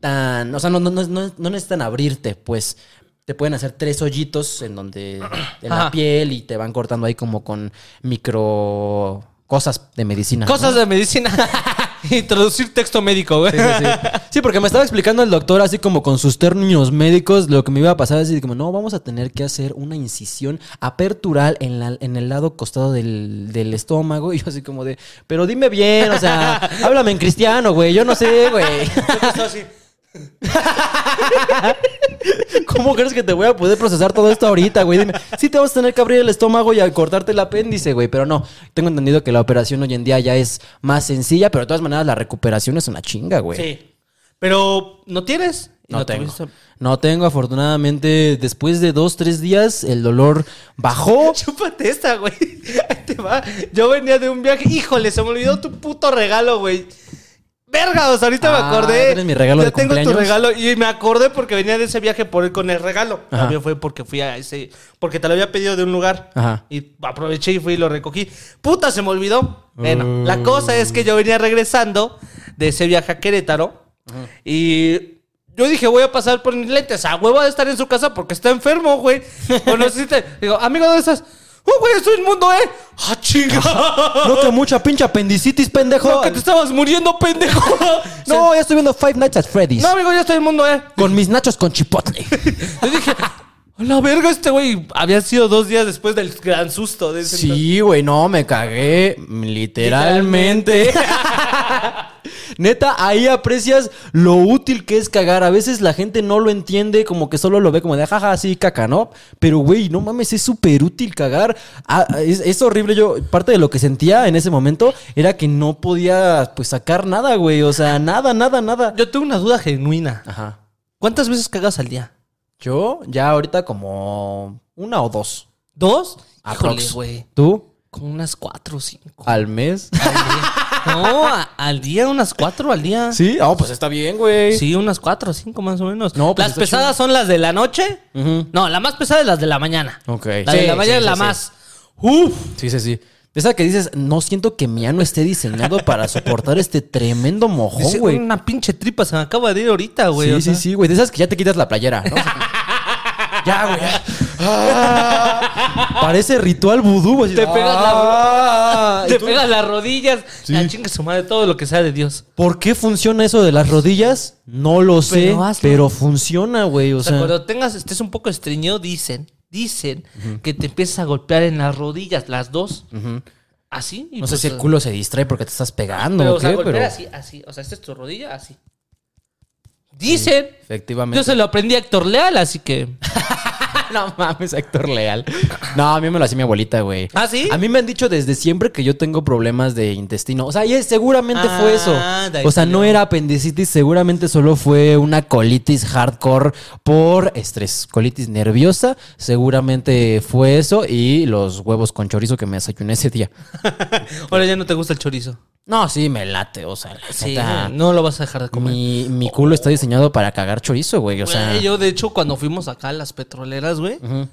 Speaker 1: tan. O sea, no, no, no, no, necesitan abrirte, pues. Te pueden hacer tres hoyitos en donde. en la piel y te van cortando ahí como con micro. cosas de medicina.
Speaker 2: Cosas de medicina. Introducir texto médico, güey.
Speaker 1: Sí, sí, sí. Sí, porque me estaba explicando el doctor así como con sus términos médicos lo que me iba a pasar así como, no, vamos a tener que hacer una incisión apertural en, la, en el lado costado del, del estómago. Y yo así como de, pero dime bien, o sea, háblame en cristiano, güey, yo no sé, güey. ¿Cómo crees que te voy a poder procesar todo esto ahorita, güey? Dime, sí te vas a tener que abrir el estómago y a cortarte el apéndice, güey, pero no. Tengo entendido que la operación hoy en día ya es más sencilla, pero de todas maneras la recuperación es una chinga, güey.
Speaker 2: Sí. Pero, ¿no tienes? ¿Y
Speaker 1: No tengo.
Speaker 2: tuviste?
Speaker 1: No tengo, afortunadamente, después de dos, tres días, el dolor bajó.
Speaker 2: Chúpate esta, güey. Ahí te va. Yo venía de un viaje. Híjole, se me olvidó tu puto regalo, güey. Verga, o sea, ahorita
Speaker 1: Ah,
Speaker 2: me acordé.
Speaker 1: ¿tienes mi regalo
Speaker 2: Ya
Speaker 1: de
Speaker 2: tengo tu
Speaker 1: cumpleaños?
Speaker 2: regalo y me acordé porque venía de ese viaje por con el regalo.
Speaker 1: Ajá.
Speaker 2: También fue porque fui a ese. Porque te lo había pedido de un lugar.
Speaker 1: Ajá.
Speaker 2: Y aproveché y fui y lo recogí. Puta, se me olvidó. Bueno,
Speaker 1: Uh.
Speaker 2: la cosa es que yo venía regresando de ese viaje a Querétaro. Y yo dije, voy a pasar por mis lentes. A huevo de estar en su casa porque está enfermo, güey. O no sé si te- Digo, amigo, ¿dónde estás? ¡Oh, güey, estoy inmundo, eh! ¡Ah, chinga!
Speaker 1: No, que mucha pinche apendicitis, pendejo.
Speaker 2: No, que te estabas muriendo, pendejo.
Speaker 1: No, ya estoy viendo Five Nights at Freddy's.
Speaker 2: No, amigo, ya estoy inmundo, eh.
Speaker 1: Con mis nachos con chipotle.
Speaker 2: Yo dije, a la verga, este güey había sido dos días después del gran susto de ese.
Speaker 1: Sí, güey, no, me cagué literalmente. Neta, ahí aprecias lo útil que es cagar. A veces la gente no lo entiende, como que solo lo ve como de jaja, sí, caca, ¿no? Pero, güey, no mames, es súper útil cagar. Ah, es, es horrible. Yo, parte de lo que sentía en ese momento era que no podía, pues, sacar nada, güey. O sea, nada, nada, nada.
Speaker 2: Yo tengo una duda genuina.
Speaker 1: Ajá.
Speaker 2: ¿Cuántas veces cagas al día?
Speaker 1: Yo, ya ahorita como una o dos.
Speaker 2: ¿Dos?
Speaker 1: Aprox.
Speaker 2: güey.
Speaker 1: ¿Tú?
Speaker 2: Como unas cuatro o cinco.
Speaker 1: ¿Al mes?
Speaker 2: Al día. No, a- al día, unas cuatro al día.
Speaker 1: Sí, oh, pues está bien, güey.
Speaker 2: Sí, unas cuatro o cinco más o menos.
Speaker 1: No, pues
Speaker 2: las
Speaker 1: está
Speaker 2: pesadas son las de la noche. No, la más pesada es las de la mañana.
Speaker 1: Ok.
Speaker 2: La
Speaker 1: Sí,
Speaker 2: de la
Speaker 1: sí,
Speaker 2: mañana es
Speaker 1: sí,
Speaker 2: la
Speaker 1: sí.
Speaker 2: más. Uf.
Speaker 1: Sí, sí, sí. Esa que dices, no siento que mi ano esté diseñado para soportar este tremendo mojón, güey.
Speaker 2: Una pinche tripa se me acaba de ir ahorita, güey.
Speaker 1: Sí,
Speaker 2: o
Speaker 1: sí,
Speaker 2: sea.
Speaker 1: sí, güey. De esas que ya te quitas la playera, ¿no? ya, güey. Ah, parece ritual vudú, güey.
Speaker 2: Te pegas
Speaker 1: Ah,
Speaker 2: Te
Speaker 1: ¿y tú?
Speaker 2: pegas las rodillas.
Speaker 1: Sí.
Speaker 2: La chinga su madre, todo lo que sea de Dios.
Speaker 1: ¿Por qué funciona eso de las rodillas? No lo sé,
Speaker 2: Pero
Speaker 1: funciona, güey. O
Speaker 2: O sea,
Speaker 1: sea,
Speaker 2: cuando tengas, estés un poco estreñido, dicen, dicen que te empiezas a golpear en las rodillas, las dos. Así.
Speaker 1: no sé
Speaker 2: pues,
Speaker 1: si el culo se distrae porque te estás pegando
Speaker 2: Pero,
Speaker 1: o
Speaker 2: o sea,
Speaker 1: qué,
Speaker 2: golpear
Speaker 1: pero
Speaker 2: así, así. O sea, esta es tu rodilla, así. Dicen.
Speaker 1: efectivamente.
Speaker 2: Yo se lo aprendí a Héctor Leal, así que.
Speaker 1: No mames, Héctor Leal. No, a mí me lo hacía mi abuelita, güey.
Speaker 2: ¿Ah, sí?
Speaker 1: A mí me han dicho desde siempre que yo tengo problemas de intestino. O sea, y seguramente
Speaker 2: Ah,
Speaker 1: fue eso. O sea, no era apendicitis, seguramente solo fue una colitis hardcore por estrés. Colitis nerviosa, seguramente fue eso. Y los huevos con chorizo que me desayuné ese día.
Speaker 2: Ahora ya no te gusta el chorizo.
Speaker 1: No, sí, me late, o sea, la
Speaker 2: Sí,
Speaker 1: neta,
Speaker 2: no lo vas a dejar de comer.
Speaker 1: mi, mi culo está diseñado para cagar chorizo, güey, o sea...
Speaker 2: Yo de hecho cuando fuimos acá a las petroleras, güey. no,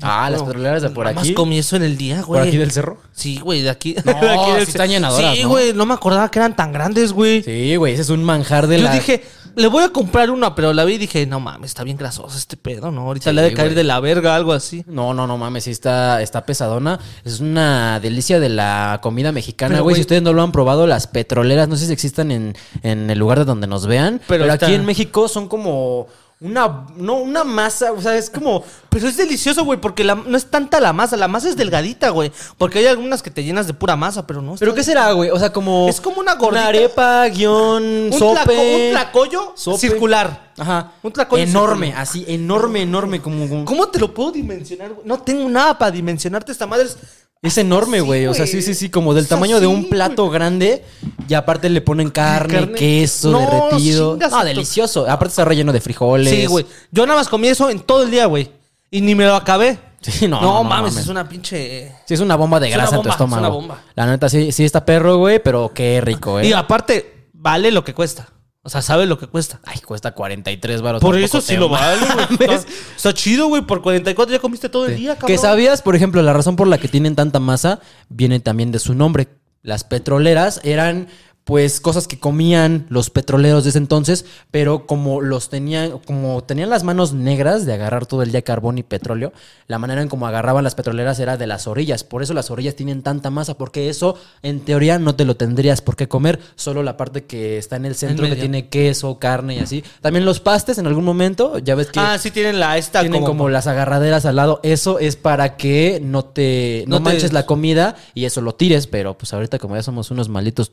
Speaker 1: Ah, las petroleras de por
Speaker 2: Nada más
Speaker 1: aquí.
Speaker 2: comí eso en el día, güey.
Speaker 1: ¿Por aquí del cerro?
Speaker 2: Sí, güey, de aquí.
Speaker 1: No,
Speaker 2: de aquí del
Speaker 1: sí están llenadoras,
Speaker 2: Sí,
Speaker 1: ¿no?
Speaker 2: güey, no me acordaba que eran tan grandes, güey.
Speaker 1: Sí, güey, ese es un manjar de
Speaker 2: Yo
Speaker 1: la...
Speaker 2: dije, le voy a comprar una, pero la vi y dije, no mames, está bien grasoso este pedo, ¿no? Ahorita
Speaker 1: Sí,
Speaker 2: le ha de caer
Speaker 1: güey.
Speaker 2: de la verga, algo así.
Speaker 1: No, no, no mames, sí está, está pesadona. Es una delicia de la comida mexicana,
Speaker 2: Pero,
Speaker 1: güey. Si ustedes no lo han probado, las petroleras, no sé si existan en, en el lugar de donde nos vean.
Speaker 2: Pero
Speaker 1: aquí en México son como una, no, una masa, o sea, es como...
Speaker 2: Pero es delicioso, güey, porque la- no es tanta la masa, la masa es delgadita, güey. Porque hay algunas que te llenas de pura masa, pero no.
Speaker 1: ¿Pero qué será, güey? O sea, como...
Speaker 2: Es como una gordita.
Speaker 1: arepa, guion,
Speaker 2: Un,
Speaker 1: sope.
Speaker 2: tlaco- un tlacoyo
Speaker 1: sope.
Speaker 2: circular.
Speaker 1: Ajá.
Speaker 2: Un tlacoyo
Speaker 1: Enorme,
Speaker 2: circular.
Speaker 1: así, enorme, enorme, como... como-
Speaker 2: ¿Cómo te lo puedo dimensionar, güey? No tengo nada para dimensionarte esta madre. Es-
Speaker 1: Es enorme, güey. O sea, sí, sí, sí, como del
Speaker 2: Es
Speaker 1: tamaño de un plato grande. Y aparte le ponen carne,
Speaker 2: Carne.
Speaker 1: queso
Speaker 2: No,
Speaker 1: derretido. No, delicioso. Aparte está relleno de frijoles.
Speaker 2: Sí, güey. Yo nada más comí eso en todo el día, güey. Y ni me lo acabé.
Speaker 1: Sí, no,
Speaker 2: No,
Speaker 1: no,
Speaker 2: mames,
Speaker 1: mames.
Speaker 2: es una pinche.
Speaker 1: Sí, es una bomba de
Speaker 2: Es
Speaker 1: grasa en tu
Speaker 2: es
Speaker 1: estómago.
Speaker 2: una bomba.
Speaker 1: La neta, sí, sí está perro, güey, pero qué rico, eh.
Speaker 2: Y aparte, vale lo que cuesta. O sea, sabe lo que cuesta.
Speaker 1: Ay, cuesta 43 baros.
Speaker 2: Por eso sí lo vale, güey. Está, está chido, güey. Por 44 ya comiste todo el día, cabrón.
Speaker 1: Que sabías, por ejemplo, la razón por la que tienen tanta masa viene también de su nombre. Las petroleras eran pues cosas que comían los petroleros de ese entonces, pero como los tenían, como tenían las manos negras de agarrar todo el día carbón y petróleo, la manera en como agarraban las petroleras era de las orillas. Por eso las orillas tienen tanta masa, porque eso en teoría no te lo tendrías por qué comer, solo la parte que está en el centro que tiene queso, carne y así. También los pastes en algún momento, ya ves que
Speaker 2: Ah, sí tienen la esta
Speaker 1: tienen como,
Speaker 2: como...
Speaker 1: las agarraderas al lado. Eso es para que no te no,
Speaker 2: No te-
Speaker 1: manches la comida y eso lo tires. Pero pues ahorita como ya somos unos malditos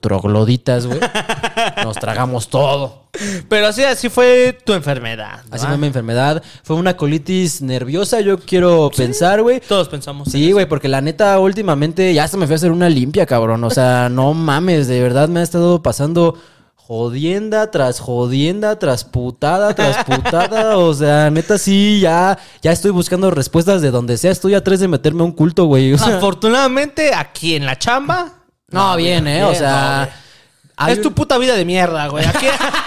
Speaker 1: güey, nos tragamos todo.
Speaker 2: Pero así, así fue tu enfermedad. ¿no?
Speaker 1: Así fue mi enfermedad. Fue una colitis nerviosa, yo quiero pensar, güey.
Speaker 2: Todos pensamos. en
Speaker 1: Sí, güey, porque la neta últimamente ya se me fue a hacer una limpia, cabrón. O sea, no mames, de verdad me ha estado pasando jodienda tras jodienda, tras putada, tras putada. O sea, neta sí, ya, ya estoy buscando respuestas de donde sea. Estoy a tres de meterme a un culto, güey. O sea,
Speaker 2: Afortunadamente, aquí en la chamba.
Speaker 1: no, bien, eh. O sea,
Speaker 2: no.
Speaker 1: Hay
Speaker 2: es tu puta vida de mierda, güey. Aquí,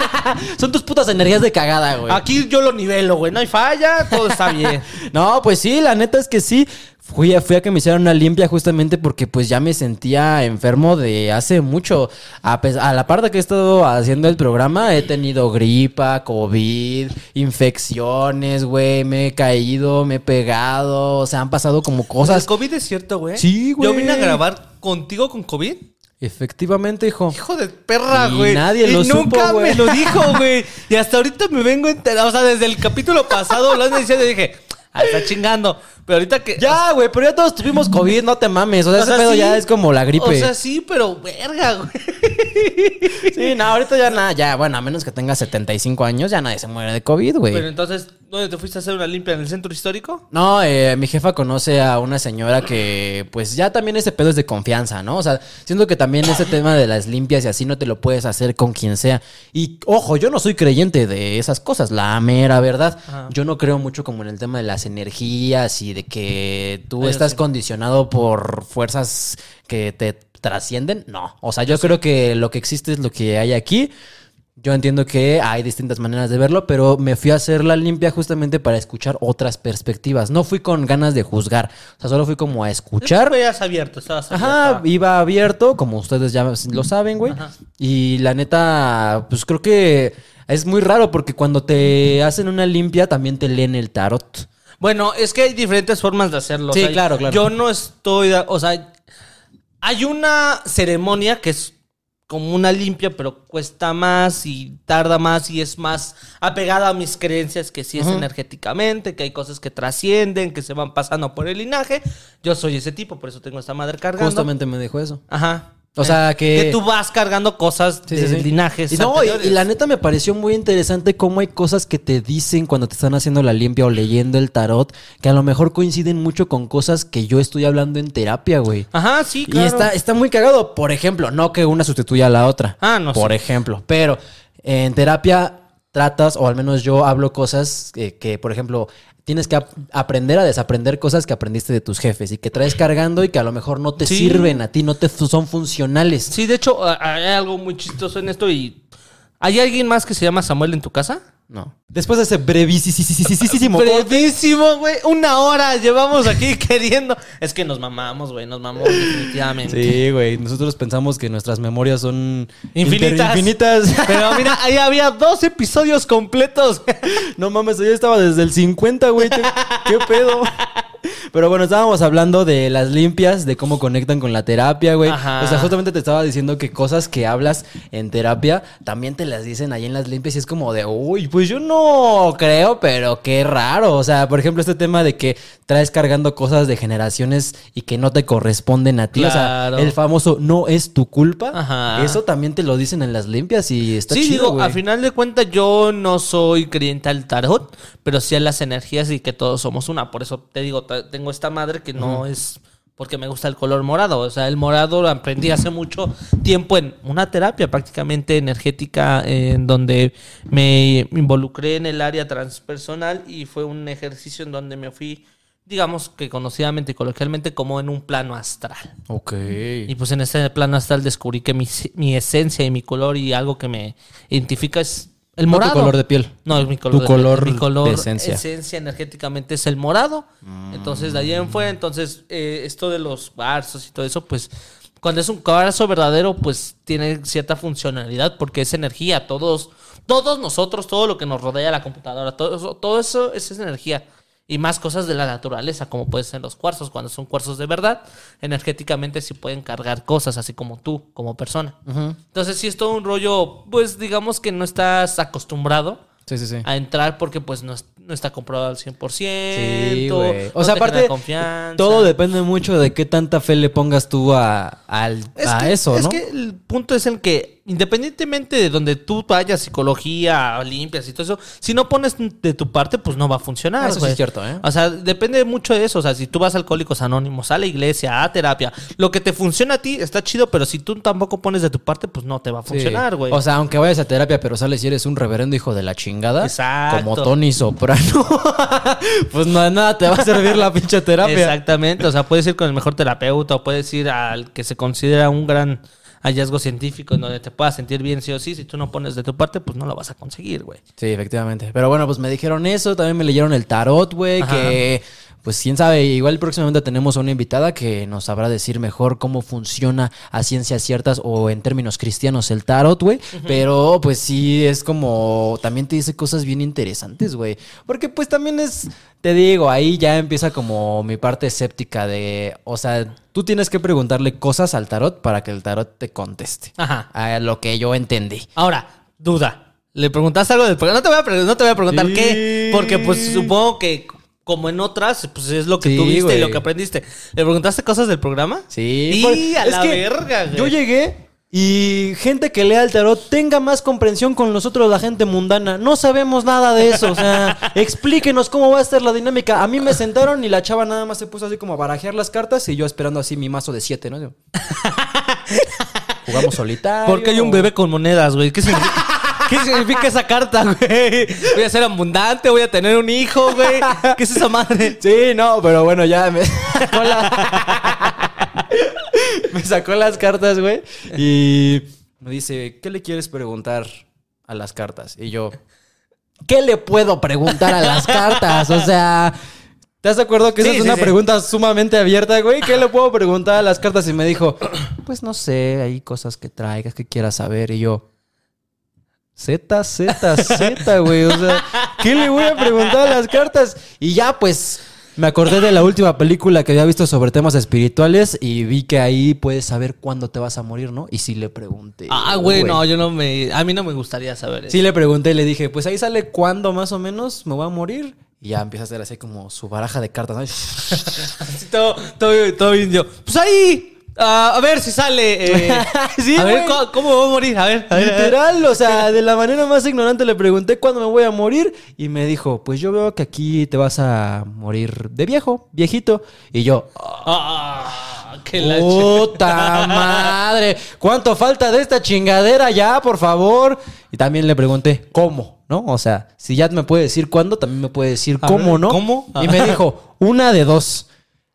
Speaker 1: son tus putas energías de cagada, güey.
Speaker 2: aquí yo lo nivelo, güey. No hay falla, todo está bien.
Speaker 1: No, pues sí, la neta es que sí. Fui a, fui a que me hicieran una limpia justamente porque pues ya me sentía enfermo de hace mucho. A, la parte que he estado haciendo el programa, he tenido gripa, COVID, infecciones, güey. Me he caído, me he pegado. O sea, han pasado como
Speaker 2: ¿El
Speaker 1: cosas.
Speaker 2: COVID es cierto, güey?
Speaker 1: Sí, güey.
Speaker 2: Yo vine a grabar contigo con COVID.
Speaker 1: Efectivamente, hijo.
Speaker 2: Hijo de perra,
Speaker 1: Y
Speaker 2: güey.
Speaker 1: nadie
Speaker 2: y
Speaker 1: lo
Speaker 2: nunca
Speaker 1: supo, güey.
Speaker 2: me lo dijo, güey. Y hasta ahorita me vengo enterado. O sea, desde el capítulo pasado diciendo y dije, ah, está chingando. Pero ahorita que.
Speaker 1: Ya, güey, pero ya todos tuvimos COVID, no te mames. O sea,
Speaker 2: O
Speaker 1: ese
Speaker 2: sea,
Speaker 1: pedo
Speaker 2: sí.
Speaker 1: ya es como la gripe.
Speaker 2: O sea, sí, pero verga, güey.
Speaker 1: sí, no, ahorita ya nada, ya, bueno, a menos que tengas 75 años, ya nadie se muere de COVID, güey.
Speaker 2: Pero entonces, ¿dónde te fuiste a hacer una limpia? ¿En el centro histórico?
Speaker 1: No, eh, mi jefa conoce a una señora que, pues ya también ese pedo es de confianza, ¿no? O sea, siento que también ese tema de las limpias y así no te lo puedes hacer con quien sea. Y ojo, yo no soy creyente de esas cosas, la mera verdad.
Speaker 2: Ajá.
Speaker 1: Yo no creo mucho como en el tema de las energías y de que tú estás
Speaker 2: sí.
Speaker 1: condicionado por fuerzas que te trascienden. No, o sea, yo creo que lo que existe es lo que hay aquí. Yo entiendo que hay distintas maneras de verlo, pero me fui a hacer la limpia justamente para escuchar otras perspectivas. No fui con ganas de juzgar, o sea, solo fui como a escuchar.
Speaker 2: Veías abierto, estabas
Speaker 1: Ajá,
Speaker 2: abierto.
Speaker 1: iba abierto, como ustedes ya lo saben, güey.
Speaker 2: Ajá.
Speaker 1: Y la neta, pues creo que es muy raro porque cuando te hacen una limpia también te leen el tarot.
Speaker 2: Bueno, es que hay diferentes formas de hacerlo.
Speaker 1: Sí, claro, claro.
Speaker 2: Yo no estoy. O sea, hay una ceremonia que es como una limpia, pero cuesta más y tarda más y es más apegada a mis creencias que sí es energéticamente, que hay cosas que trascienden, que se van pasando por el linaje. Yo soy ese tipo, por eso tengo esta madre cargando.
Speaker 1: Justamente me dijo eso.
Speaker 2: Ajá.
Speaker 1: O sea, que-
Speaker 2: Que tú vas cargando cosas
Speaker 1: Sí,
Speaker 2: de
Speaker 1: sí, sí.
Speaker 2: linajes.
Speaker 1: Y, no, y- y la neta me pareció muy interesante cómo hay cosas que te dicen cuando te están haciendo la limpia o leyendo el tarot, que a lo mejor coinciden mucho con cosas que yo estoy hablando en terapia, güey.
Speaker 2: Ajá, sí,
Speaker 1: Y
Speaker 2: claro.
Speaker 1: está, está muy cagado. Por ejemplo, no que una sustituya a la otra.
Speaker 2: Ah, no
Speaker 1: Por ejemplo. Pero en terapia tratas, o al menos yo hablo cosas que, que, por ejemplo, tienes que ap- aprender a desaprender cosas que aprendiste de tus jefes y que traes cargando y que a lo mejor no te
Speaker 2: Sí.
Speaker 1: sirven a ti, no te son funcionales.
Speaker 2: Sí, de hecho, hay algo muy chistoso en esto y... ¿Hay alguien más que se llama Samuel en tu casa?
Speaker 1: No. Después de ese brevísimo
Speaker 2: Brevísimo, güey. Una hora llevamos aquí queriendo. Es que nos mamamos, güey. Nos mamamos definitivamente.
Speaker 1: Sí, güey. Nosotros pensamos que nuestras memorias son
Speaker 2: Infinitas. Pero mira, ahí había dos episodios completos.
Speaker 1: no mames, yo estaba desde el 50, güey. ¿Qué, qué pedo? Pero bueno, estábamos hablando de las limpias, de cómo conectan con la terapia, güey.
Speaker 2: Ajá.
Speaker 1: O sea, justamente te estaba diciendo que cosas que hablas en terapia también te las dicen ahí en las limpias y es como de, uy, pues yo no creo, pero qué raro. O sea, por ejemplo, este tema de que traes cargando cosas de generaciones y que no te corresponden a ti.
Speaker 2: Claro.
Speaker 1: O sea, el famoso no es tu culpa.
Speaker 2: Ajá.
Speaker 1: Eso también te lo dicen en las limpias y está
Speaker 2: sí,
Speaker 1: chido,
Speaker 2: digo,
Speaker 1: güey.
Speaker 2: a final de cuentas yo no soy creyente al tarot, pero sí a las energías y que todos somos una. Por eso te digo, tengo esta madre que no es porque me gusta el color morado. O sea, el morado lo aprendí hace mucho tiempo en una terapia prácticamente energética en donde me involucré en el área transpersonal y fue un ejercicio en donde me fui, digamos que conocidamente y coloquialmente, como en un plano astral.
Speaker 1: Ok.
Speaker 2: Y pues en ese plano astral descubrí que mi, mi esencia y mi color y algo que me identifica es el
Speaker 1: No tu
Speaker 2: morado.
Speaker 1: color de piel.
Speaker 2: No, es mi color
Speaker 1: Tu
Speaker 2: de piel.
Speaker 1: color
Speaker 2: Mi color
Speaker 1: de esencia.
Speaker 2: esencia energéticamente es el morado. Entonces de ahí en fuera, entonces eh, esto de los cuarzos y todo eso, pues cuando es un cuarzo verdadero, pues tiene cierta funcionalidad porque es energía. Todos, todos nosotros, todo lo que nos rodea, la computadora, todo eso, todo eso es energía. Y más cosas de la naturaleza, como pueden ser los cuarzos. Cuando son cuarzos de verdad, energéticamente sí pueden cargar cosas, así como tú, como persona. Entonces, sí es todo un rollo, pues digamos que no estás acostumbrado
Speaker 1: Sí, sí, sí.
Speaker 2: a entrar porque pues no, es- no está comprobado al 100%.
Speaker 1: Sí, güey. O
Speaker 2: no
Speaker 1: sea, aparte, todo depende mucho de qué tanta fe le pongas tú a, al-
Speaker 2: Es
Speaker 1: a
Speaker 2: que,
Speaker 1: eso,
Speaker 2: es
Speaker 1: ¿no?
Speaker 2: que el punto es el que, independientemente de donde tú vayas, psicología, limpias y todo eso, si no pones de tu parte, pues no va a funcionar.
Speaker 1: Ah, eso sí es cierto, ¿eh?
Speaker 2: O sea, depende mucho de eso. O sea, si tú vas a Alcohólicos Anónimos, a la iglesia, a terapia, lo que te funciona a ti está chido, pero si tú tampoco pones de tu parte, pues no te va a funcionar, güey.
Speaker 1: O sea, aunque vayas a terapia, pero sales y eres un reverendo hijo de la chingada.
Speaker 2: Exacto.
Speaker 1: Como Tony Soprano. pues no, nada te va a servir la pinche terapia.
Speaker 2: Exactamente, o sea, puedes ir con el mejor terapeuta o puedes ir al que se considera un gran hallazgo científico en donde te puedas sentir bien sí o sí. Si tú no pones de tu parte, pues no lo vas a conseguir, güey.
Speaker 1: Sí, efectivamente. Pero bueno, pues me dijeron eso, también me leyeron el tarot, güey, que pues quién sabe, igual próximamente tenemos a una invitada que nos sabrá decir mejor cómo funciona a ciencias ciertas o en términos cristianos el tarot, güey. Pero pues sí, es como, también te dice cosas bien interesantes, güey. Porque pues también es, te digo, ahí ya empieza como mi parte escéptica de, o sea, tú tienes que preguntarle cosas al tarot para que el tarot te conteste.
Speaker 2: Ajá.
Speaker 1: A lo que yo entendí.
Speaker 2: Ahora, duda. ¿Le preguntaste algo del? No te voy a, no te voy a preguntar
Speaker 1: Sí.
Speaker 2: qué, porque pues supongo que como en otras, pues es lo que
Speaker 1: Sí,
Speaker 2: tú viste
Speaker 1: güey.
Speaker 2: y lo que aprendiste. ¿Le preguntaste cosas del programa?
Speaker 1: Sí.
Speaker 2: Y
Speaker 1: pues,
Speaker 2: a la verga, güey.
Speaker 1: Yo llegué y gente que lea el tarot tenga más comprensión con nosotros, la gente mundana. No sabemos nada de eso. O sea, explíquenos cómo va a ser la dinámica. A mí me sentaron y la chava nada más se puso así como a barajear las cartas y yo esperando así mi mazo de siete, ¿no? Jugamos solitario.
Speaker 2: Porque hay un bebé con monedas, güey. ¿Qué significa? ¿Qué significa esa carta, güey? Voy a ser abundante, voy a tener un hijo, güey. ¿Qué es esa madre?
Speaker 1: Sí, no, pero bueno, ya me sacó, la- me sacó las cartas, güey. Y me dice, ¿qué le quieres preguntar a las cartas? Y yo, ¿qué le puedo preguntar a las cartas? O sea, ¿estás de acuerdo que esa es
Speaker 2: sí,
Speaker 1: una
Speaker 2: sí.
Speaker 1: pregunta sumamente abierta, güey? ¿Qué le puedo preguntar a las cartas? Y me dijo, pues no sé, hay cosas que traigas, que quieras saber. Y yo... Z, Z, Z, güey. O sea, ¿qué le voy a preguntar a las cartas? Y ya, pues, me acordé de la última película que había visto sobre temas espirituales y vi que ahí puedes saber cuándo te vas a morir, ¿no? Y sí le pregunté.
Speaker 2: Ah, güey, no, yo no me. A mí no me gustaría saber eso.
Speaker 1: Sí le pregunté y le dije, pues ahí sale cuándo más o menos me voy a morir. Y ya empieza a hacer así como su baraja de cartas, ¿no?
Speaker 2: Así todo, todo, todo indio. Pues ahí. Ah, a ver si sale. eh,
Speaker 1: Sí,
Speaker 2: a ver
Speaker 1: güey.
Speaker 2: ¿cómo, cómo voy a morir. A ver, a ver. a ver.
Speaker 1: Literal, o sea, de la manera más ignorante le pregunté cuándo me voy a morir y me dijo, pues yo veo que aquí te vas a morir de viejo, viejito. Y yo,
Speaker 2: Ah, qué la
Speaker 1: ¡Puta madre! ¿Cuánto falta de esta chingadera ya, por favor? Y también le pregunté, ¿cómo? ¿no? O sea, si ya me puede decir cuándo, también me puede decir
Speaker 2: A
Speaker 1: cómo,
Speaker 2: ver,
Speaker 1: ¿no?
Speaker 2: ¿cómo?
Speaker 1: Y me dijo, una de dos.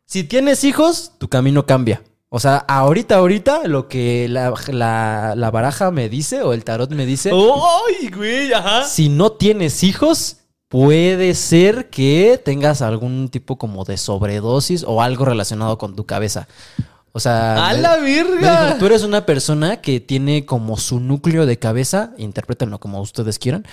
Speaker 1: Si tienes hijos, tu camino cambia. O sea, ahorita, ahorita, lo que la, la- la baraja me dice o el tarot me dice,
Speaker 2: ¡Ay, güey! Ajá.
Speaker 1: si no tienes hijos, puede ser que tengas algún tipo como de sobredosis o algo relacionado con tu cabeza. O sea,
Speaker 2: ¡A
Speaker 1: me-
Speaker 2: la
Speaker 1: me dijo,
Speaker 2: virga!
Speaker 1: tú eres una persona que tiene como su núcleo de cabeza, interprétenlo como ustedes quieran,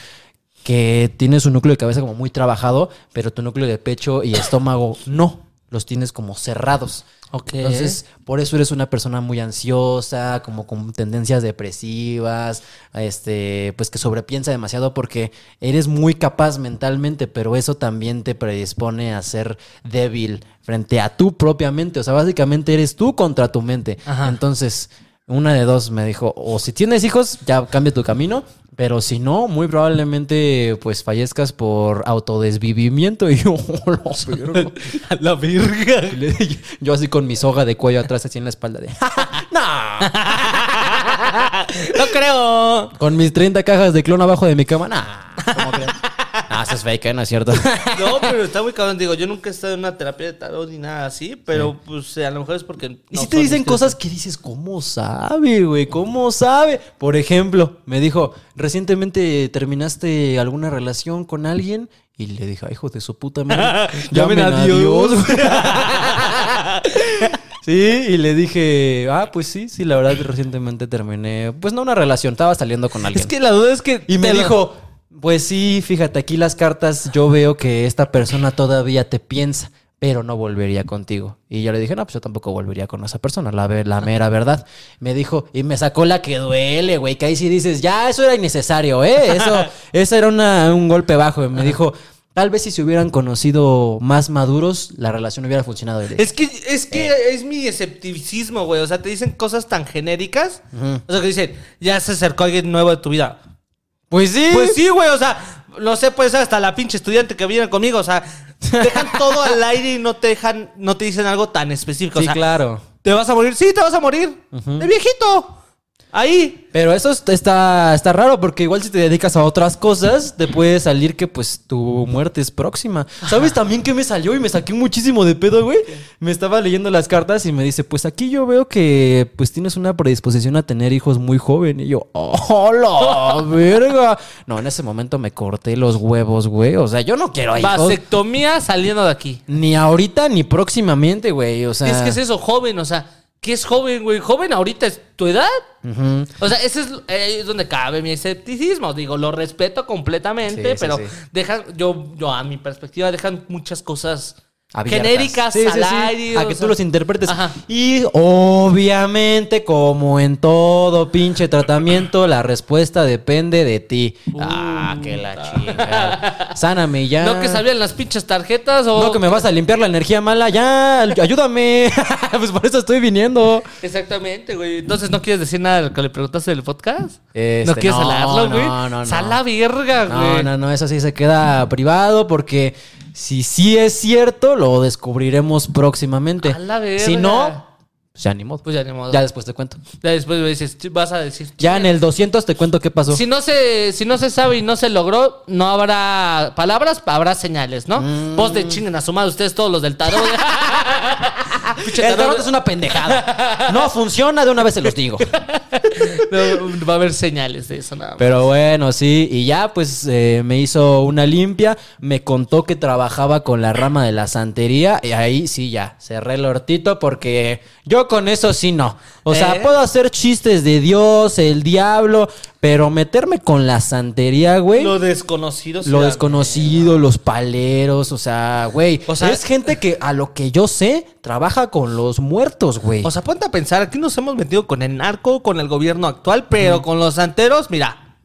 Speaker 1: que tiene su núcleo de cabeza como muy trabajado, pero tu núcleo de pecho y estómago no, los tienes como cerrados.
Speaker 2: Ok.
Speaker 1: Entonces, por eso eres una persona muy ansiosa, como con tendencias depresivas, este, pues que sobrepiensa demasiado porque eres muy capaz mentalmente, pero eso también te predispone a ser débil frente a tú propiamente. O sea, básicamente eres tú contra tu mente.
Speaker 2: Ajá.
Speaker 1: Entonces, una de dos me dijo, o si tienes hijos, ya cambia tu camino. Pero si no, muy probablemente pues fallezcas por autodesvivimiento. Y yo, "Oh, la verga". Yo así con mi soga de cuello atrás, así en la espalda de...
Speaker 2: ¡No creo!
Speaker 1: Con mis 30 cajas de clon abajo de mi cama. Nah, ¿cómo crees? Ah, eso es fake, ¿eh? no es cierto.
Speaker 2: No, pero está muy cabrón. Digo, yo nunca he estado en una terapia de tarot ni nada así, pero pues a lo mejor es porque.
Speaker 1: Y
Speaker 2: no
Speaker 1: si te dicen cosas que dices, ¿cómo sabe, güey? ¿Cómo sabe? Por ejemplo, me dijo, recientemente terminaste alguna relación con alguien y le dije, "Ay, hijo de su puta madre.
Speaker 2: Llamen a Dios".
Speaker 1: güey". Sí, y le dije, ah, pues sí, sí, la verdad recientemente terminé, pues no una relación, estaba saliendo con alguien.
Speaker 2: Es que la duda es que.
Speaker 1: Y me dijo, pues sí, fíjate, aquí las cartas yo veo que esta persona todavía te piensa, pero no volvería contigo. Y yo le dije, no, pues yo tampoco volvería con esa persona, la, mera verdad. Me dijo, y me sacó la que duele, güey, que ahí sí dices, ya, eso era innecesario, ¿eh? Eso, eso era una- un golpe bajo. Y me dijo, tal vez si se hubieran conocido más maduros, la relación hubiera funcionado.
Speaker 2: Es que, es que es mi escepticismo, güey. O sea, te dicen cosas tan genéricas. O sea, que dicen, ya se acercó alguien nuevo de tu vida.
Speaker 1: Pues sí.
Speaker 2: Pues sí, güey. O sea, no sé, puede ser hasta la pinche estudiante que viene conmigo. O sea, dejan todo al aire y no te dejan, no te dicen algo tan específico.
Speaker 1: Sí,
Speaker 2: o sea,
Speaker 1: claro.
Speaker 2: ¿te vas a morir? Sí, te vas a morir. De viejito. Ahí.
Speaker 1: Pero eso est- está, está raro porque igual si te dedicas a otras cosas, te puede salir que pues tu muerte es próxima. ¿Sabes también que me salió y me saqué muchísimo de pedo, güey? Me estaba leyendo las cartas y me dice, pues aquí yo veo que pues tienes una predisposición a tener hijos muy joven. Y yo, ¡oh, la verga! No, en ese momento me corté los huevos, güey. O sea, yo no quiero hijos.
Speaker 2: Vasectomía saliendo de aquí.
Speaker 1: Ni ahorita ni próximamente, güey. O sea...
Speaker 2: Es que es eso, joven. O sea, ¿qué es joven, güey? Joven ahorita es tu edad. O sea, ese es, eh, es donde cabe mi escepticismo. Digo, lo respeto completamente,
Speaker 1: Sí, sí,
Speaker 2: pero
Speaker 1: sí.
Speaker 2: dejan, yo, yo a mi perspectiva, dejan muchas cosas
Speaker 1: abiertas.
Speaker 2: genéricas
Speaker 1: Sí, sí. A que tú los interpretes.
Speaker 2: Ajá.
Speaker 1: Y obviamente, como en todo pinche tratamiento, la respuesta depende de ti. ah, que la chingada. Sáname ya.
Speaker 2: No que salían las pinches tarjetas o...
Speaker 1: No que me vas a limpiar la energía mala. Ya, ayúdame. pues por eso estoy viniendo.
Speaker 2: Exactamente, güey. Entonces, ¿no quieres decir nada de lo que le preguntaste del podcast?
Speaker 1: Este,
Speaker 2: ¿No quieres
Speaker 1: no,
Speaker 2: hablarlo, güey?
Speaker 1: no, no, no.
Speaker 2: Sal la verga,
Speaker 1: No,
Speaker 2: güey.
Speaker 1: no, no, eso sí se queda privado porque si sí es cierto, lo descubriremos próximamente.
Speaker 2: A la verga.
Speaker 1: Si no, pues ya ni modo.
Speaker 2: Pues ya ni modo.
Speaker 1: Ya después te cuento.
Speaker 2: Ya después me dices, vas a decir...
Speaker 1: Ya en el 200 te cuento qué pasó.
Speaker 2: Si no, se, si no se sabe y no se logró, no habrá palabras, habrá señales, ¿no?
Speaker 1: Mm.
Speaker 2: Vos de chinguen a su madre, ustedes todos los del tarot. Pinche
Speaker 1: El tarot
Speaker 2: tarot.
Speaker 1: es una pendejada. No funciona, de una vez se los digo.
Speaker 2: No, va a haber señales de eso nada más.
Speaker 1: Pero bueno, sí. Y ya, pues eh, me hizo una limpia. Me contó que trabajaba con la rama de la santería. Y ahí sí, ya. Cerré el hortito porque yo con eso sí no. O sea,
Speaker 2: ¿Eh?
Speaker 1: puedo hacer chistes de Dios, el diablo. Pero meterme con la santería, güey.
Speaker 2: Lo desconocido.
Speaker 1: Lo desconocido, los paleros, o sea, güey.
Speaker 2: O sea-
Speaker 1: es gente que a lo que yo sé trabaja con los muertos, güey.
Speaker 2: O sea, ponte a pensar, aquí nos hemos metido con el narco, con el gobierno actual, pero con los santeros, mira.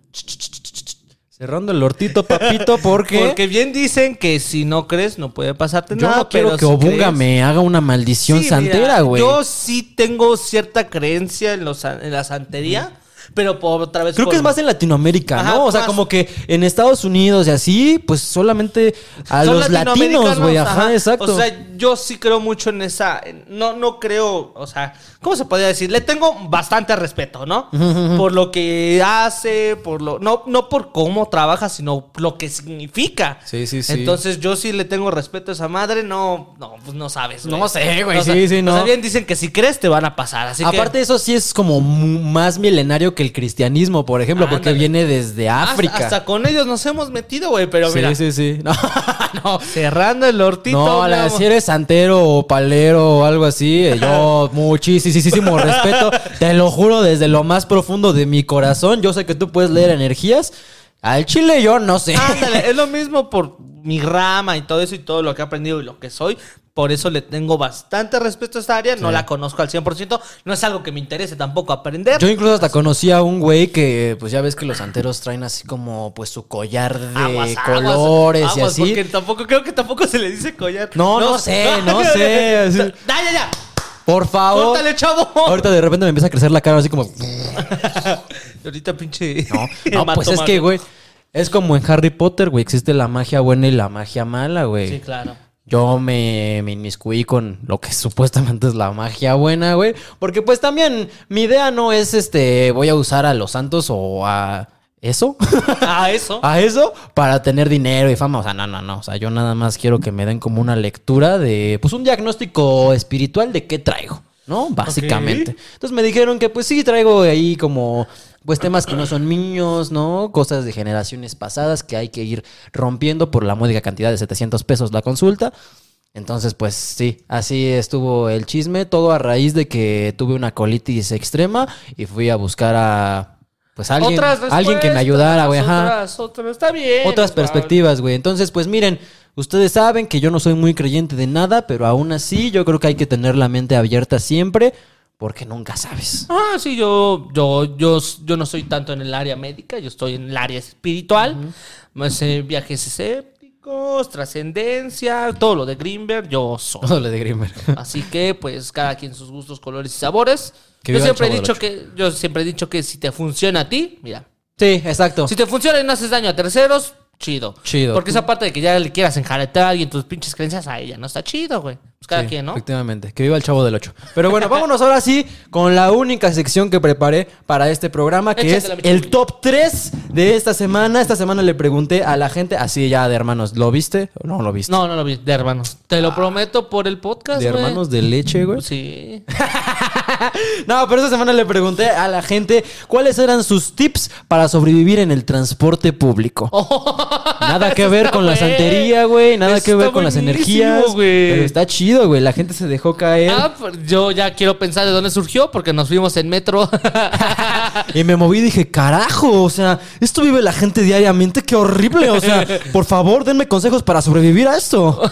Speaker 1: Cerrando el hortito, papito, porque,
Speaker 2: Porque bien dicen que si no crees, no puede pasarte
Speaker 1: yo
Speaker 2: nada.
Speaker 1: no quiero
Speaker 2: pero
Speaker 1: que
Speaker 2: si
Speaker 1: Obunga
Speaker 2: crees-
Speaker 1: me haga una maldición
Speaker 2: Sí,
Speaker 1: santera, güey.
Speaker 2: Yo sí tengo cierta creencia en, los, en la santería. Pero por otra vez.
Speaker 1: Creo que es más en Latinoamérica,
Speaker 2: Ajá,
Speaker 1: ¿no? O sea,
Speaker 2: más.
Speaker 1: como que en Estados Unidos y así, pues solamente a
Speaker 2: Son
Speaker 1: los latinos, güey. Ajá, exacto.
Speaker 2: O sea, yo sí creo mucho en esa. No, no creo. O sea, ¿cómo se podría decir? Le tengo bastante respeto, ¿no? Por lo que hace, por lo. No, no por cómo trabaja, sino lo que significa.
Speaker 1: Sí, sí, sí.
Speaker 2: Entonces, yo sí le tengo respeto a esa madre. No, no, pues no sabes.
Speaker 1: No sé, güey,
Speaker 2: O
Speaker 1: sí, sí,
Speaker 2: o
Speaker 1: no.
Speaker 2: sea, bien dicen que si crees te van a pasar. Así que.
Speaker 1: Aparte, eso sí es como más milenario que el cristianismo, por ejemplo, porque viene desde
Speaker 2: hasta-
Speaker 1: África.
Speaker 2: Hasta, con ellos nos hemos metido, güey. Pero
Speaker 1: sí,
Speaker 2: mira,
Speaker 1: sí, sí. No, no.
Speaker 2: cerrando el hortito.
Speaker 1: No, la- si eres santero o palero o algo así, eh, yo muchísimo respeto. Te lo juro desde lo más profundo de mi corazón. Yo sé que tú puedes leer energías. Al chile yo no sé.
Speaker 2: Ándale, es lo mismo por mi rama y todo eso y todo lo que he aprendido y lo que soy. Por eso le tengo bastante respeto a esta área. No
Speaker 1: Sí.
Speaker 2: la conozco al 100%. No es algo que me interese tampoco aprender.
Speaker 1: Yo incluso hasta conocí a un güey que, pues ya ves que los santeros traen así como, pues su collar de
Speaker 2: Aguas, aguas,
Speaker 1: colores y así.
Speaker 2: Porque tampoco, creo que tampoco se le dice collar.
Speaker 1: No, no sé, no sé, así.
Speaker 2: Ya, ya, ya.
Speaker 1: Por favor.
Speaker 2: Córtale, chavo.
Speaker 1: Ahorita de repente me empieza a crecer la cara así como...
Speaker 2: Ahorita pinche.
Speaker 1: No, no, pues es que, güey, es como en Harry Potter, güey. Existe la magia buena y la magia mala, güey.
Speaker 2: Sí, claro.
Speaker 1: Yo me, me inmiscuí con lo que supuestamente es la magia buena, güey. Porque pues también mi idea no es este, voy a usar a los santos o a eso.
Speaker 2: Ah, eso.
Speaker 1: a eso para tener dinero y fama. O sea, no, no, no. O sea, yo nada más quiero que me den como una lectura de, pues un diagnóstico espiritual de qué traigo, ¿no? Básicamente. Entonces me dijeron que pues sí traigo ahí como, pues temas que no son míos, ¿no? Cosas de generaciones pasadas que hay que ir rompiendo por la módica cantidad de 700 pesos la consulta. Entonces, pues sí, así estuvo el chisme, todo a raíz de que tuve una colitis extrema y fui a buscar a, pues alguien,
Speaker 2: Otras
Speaker 1: alguien que me ayudara, güey, ajá
Speaker 2: Otras, otras. Está bien.
Speaker 1: otras perspectivas, güey. Entonces, pues miren, ustedes saben que yo no soy muy creyente de nada, pero aún así yo creo que hay que tener la mente abierta siempre, porque nunca sabes.
Speaker 2: Ah, sí, yo, yo, yo, yo no soy tanto en el área médica, yo estoy en el área espiritual. Más, eh, viajes escépticos, trascendencia, todo lo de Greenberg, yo soy.
Speaker 1: Todo lo de Grimmer.
Speaker 2: Así que, pues, cada quien sus gustos, colores y sabores.
Speaker 1: Que
Speaker 2: yo siempre he dicho que, yo siempre he dicho que si te funciona a ti, mira,
Speaker 1: Sí, exacto.
Speaker 2: si te funciona y no haces daño a terceros, chido.
Speaker 1: Chido.
Speaker 2: Porque esa parte de que ya le quieras enjaretar a alguien tus pinches creencias a ella, no está chido, güey. Pues cada
Speaker 1: Sí,
Speaker 2: quien, ¿no?
Speaker 1: Efectivamente, que viva el chavo del 8. Pero bueno, vámonos ahora sí con la única sección que preparé para este programa, que
Speaker 2: Échatela,
Speaker 1: es el top 3 de esta semana. Esta semana le pregunté a la gente, así ya de hermanos, ¿lo viste o no lo viste?
Speaker 2: No, no lo vi, de hermanos. Te lo prometo por el podcast,
Speaker 1: de hermanos de leche, güey.
Speaker 2: Sí.
Speaker 1: No, pero esta semana le pregunté a la gente cuáles eran sus tips para sobrevivir en el transporte público. nada que ver con la santería, güey. Nada que ver con las energías. Pero está chido, güey. La gente se dejó caer.
Speaker 2: Ah, pues yo ya quiero pensar de dónde surgió porque nos fuimos en metro.
Speaker 1: Y me moví y dije, carajo, o sea, esto vive la gente diariamente, qué horrible. O sea, por favor, denme consejos para sobrevivir a esto.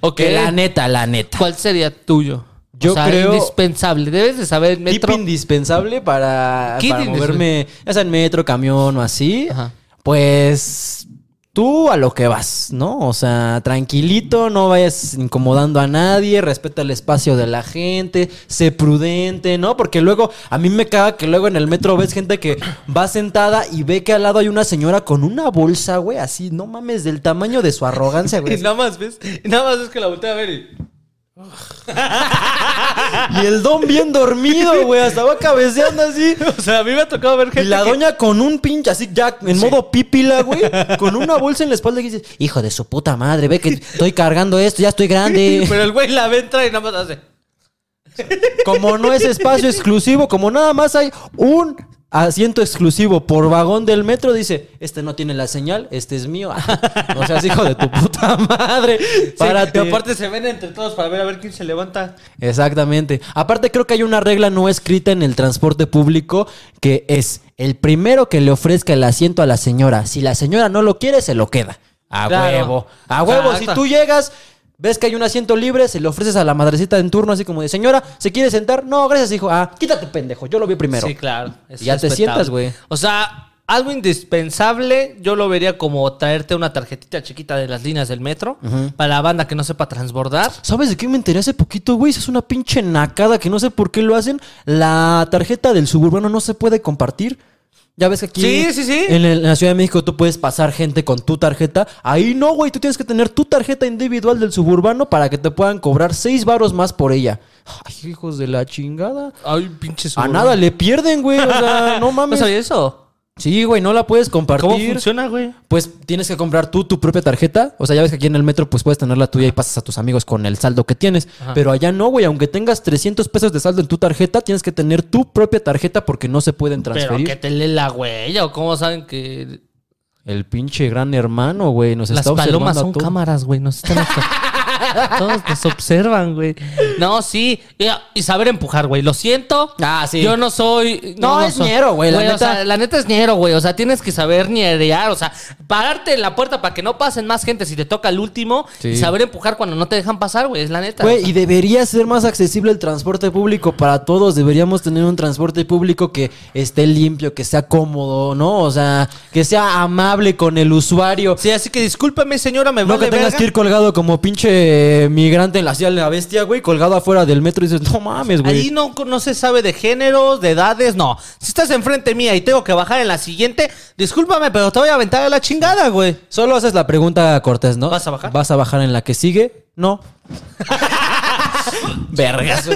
Speaker 2: ok.
Speaker 1: Que la neta, la neta.
Speaker 2: ¿Cuál sería tuyo?
Speaker 1: Yo
Speaker 2: o sea,
Speaker 1: creo-
Speaker 2: indispensable. Debes de saber el
Speaker 1: Tip
Speaker 2: metro.
Speaker 1: indispensable para, para
Speaker 2: indispensable.
Speaker 1: moverme, ya sea en metro, camión o así.
Speaker 2: Ajá.
Speaker 1: Pues tú a lo que vas, ¿no? O sea, tranquilito, no vayas incomodando a nadie, respeta el espacio de la gente, sé prudente, ¿no? Porque luego, a mí me caga que luego en el metro ves gente que va sentada y ve que al lado hay una señora con una bolsa, güey, así, no mames, del tamaño de su arrogancia, güey.
Speaker 2: nada más ves, nada más es que la volteé a ver y.
Speaker 1: Y el don bien dormido, güey, hasta va cabeceando así.
Speaker 2: O sea, a mí me ha tocado ver
Speaker 1: Y
Speaker 2: gente.
Speaker 1: la
Speaker 2: que-
Speaker 1: doña con un pinche así ya en modo pípila, güey, con una bolsa en la espalda y dices, hijo de su puta madre, ve que estoy cargando esto, ya estoy grande.
Speaker 2: Pero el güey la ve entra y nada más hace.
Speaker 1: Como no es espacio exclusivo, como nada más hay un asiento exclusivo por vagón del metro, dice, este no tiene la señal, este es mío. O sea, hijo de tu puta madre. Párate.
Speaker 2: Sí, aparte se ven entre todos para ver a ver quién se levanta.
Speaker 1: Exactamente. Aparte creo que hay una regla no escrita en el transporte público que es el primero que le ofrezca el asiento a la señora. Si la señora no lo quiere, se lo queda. A
Speaker 2: Claro.
Speaker 1: huevo. A huevo.
Speaker 2: Exacto.
Speaker 1: Si tú llegas, ves que hay un asiento libre, se le ofreces a la madrecita en turno así como de señora, ¿se quiere sentar? No, gracias, hijo. Ah, quítate, pendejo. Yo lo vi primero.
Speaker 2: Sí, claro. es
Speaker 1: Y ya te sientas, güey.
Speaker 2: O sea, algo indispensable, yo lo vería como traerte una tarjetita chiquita de las líneas del metro para la banda que no sepa transbordar.
Speaker 1: ¿Sabes de qué me enteré hace poquito, güey? Es una pinche nacada que no sé por qué lo hacen. La tarjeta del suburbano no se puede compartir. Ya ves que aquí
Speaker 2: Sí, sí, sí.
Speaker 1: En, el- en la Ciudad de México tú puedes pasar gente con tu tarjeta. Ahí no, güey. Tú tienes que tener tu tarjeta individual del suburbano para que te puedan cobrar seis varos más por ella. Ay, hijos de la chingada.
Speaker 2: Ay, pinche
Speaker 1: A nada le pierden, güey. O sea, no
Speaker 2: ¿No
Speaker 1: mames.
Speaker 2: sabía eso?
Speaker 1: Sí, güey, no la puedes compartir.
Speaker 2: ¿Cómo funciona, güey?
Speaker 1: Pues tienes que comprar tú tu propia tarjeta. O sea, ya ves que aquí en el metro pues puedes tener la tuya y pasas a tus amigos con el saldo que tienes. Pero allá no, güey. Aunque tengas 300 pesos de saldo en tu tarjeta, tienes que tener tu propia tarjeta porque no se pueden
Speaker 2: Pero
Speaker 1: transferir.
Speaker 2: que te lee la huella o cómo saben que
Speaker 1: El pinche gran hermano, güey, nos
Speaker 2: las
Speaker 1: está observando
Speaker 2: palomas
Speaker 1: a
Speaker 2: son cámaras, güey. Nos están. Todos nos observan, güey. No, sí. Y, y saber empujar, güey. Lo siento.
Speaker 1: Ah, sí.
Speaker 2: Yo no soy.
Speaker 1: No, es
Speaker 2: soy-
Speaker 1: ñero, güey, la
Speaker 2: o
Speaker 1: neta.
Speaker 2: sea, la neta es ñero, güey. O sea, tienes que saber ñerear. O sea, pararte en la puerta para que no pasen más gente si te toca el último.
Speaker 1: Sí.
Speaker 2: Y saber empujar cuando no te dejan pasar, güey. Es la neta.
Speaker 1: Güey, y debería ser más accesible el transporte público para todos. Deberíamos tener un transporte público que esté limpio, que sea cómodo, ¿no? O sea, que sea amable con el usuario.
Speaker 2: Sí, así que discúlpame, señora, me
Speaker 1: No
Speaker 2: vale
Speaker 1: que tengas
Speaker 2: verga.
Speaker 1: que ir colgado como pinche migrante en la ciudad de la bestia, güey, colgado afuera del metro y dices, no mames, güey.
Speaker 2: Ahí no, no se sabe de géneros, de edades, no. Si estás enfrente mía y tengo que bajar en la siguiente, discúlpame, pero te voy a aventar a la chingada, güey.
Speaker 1: Solo haces la pregunta Cortés, ¿no?
Speaker 2: ¿Vas a bajar?
Speaker 1: ¿Vas a bajar en la que sigue? No. Vergas.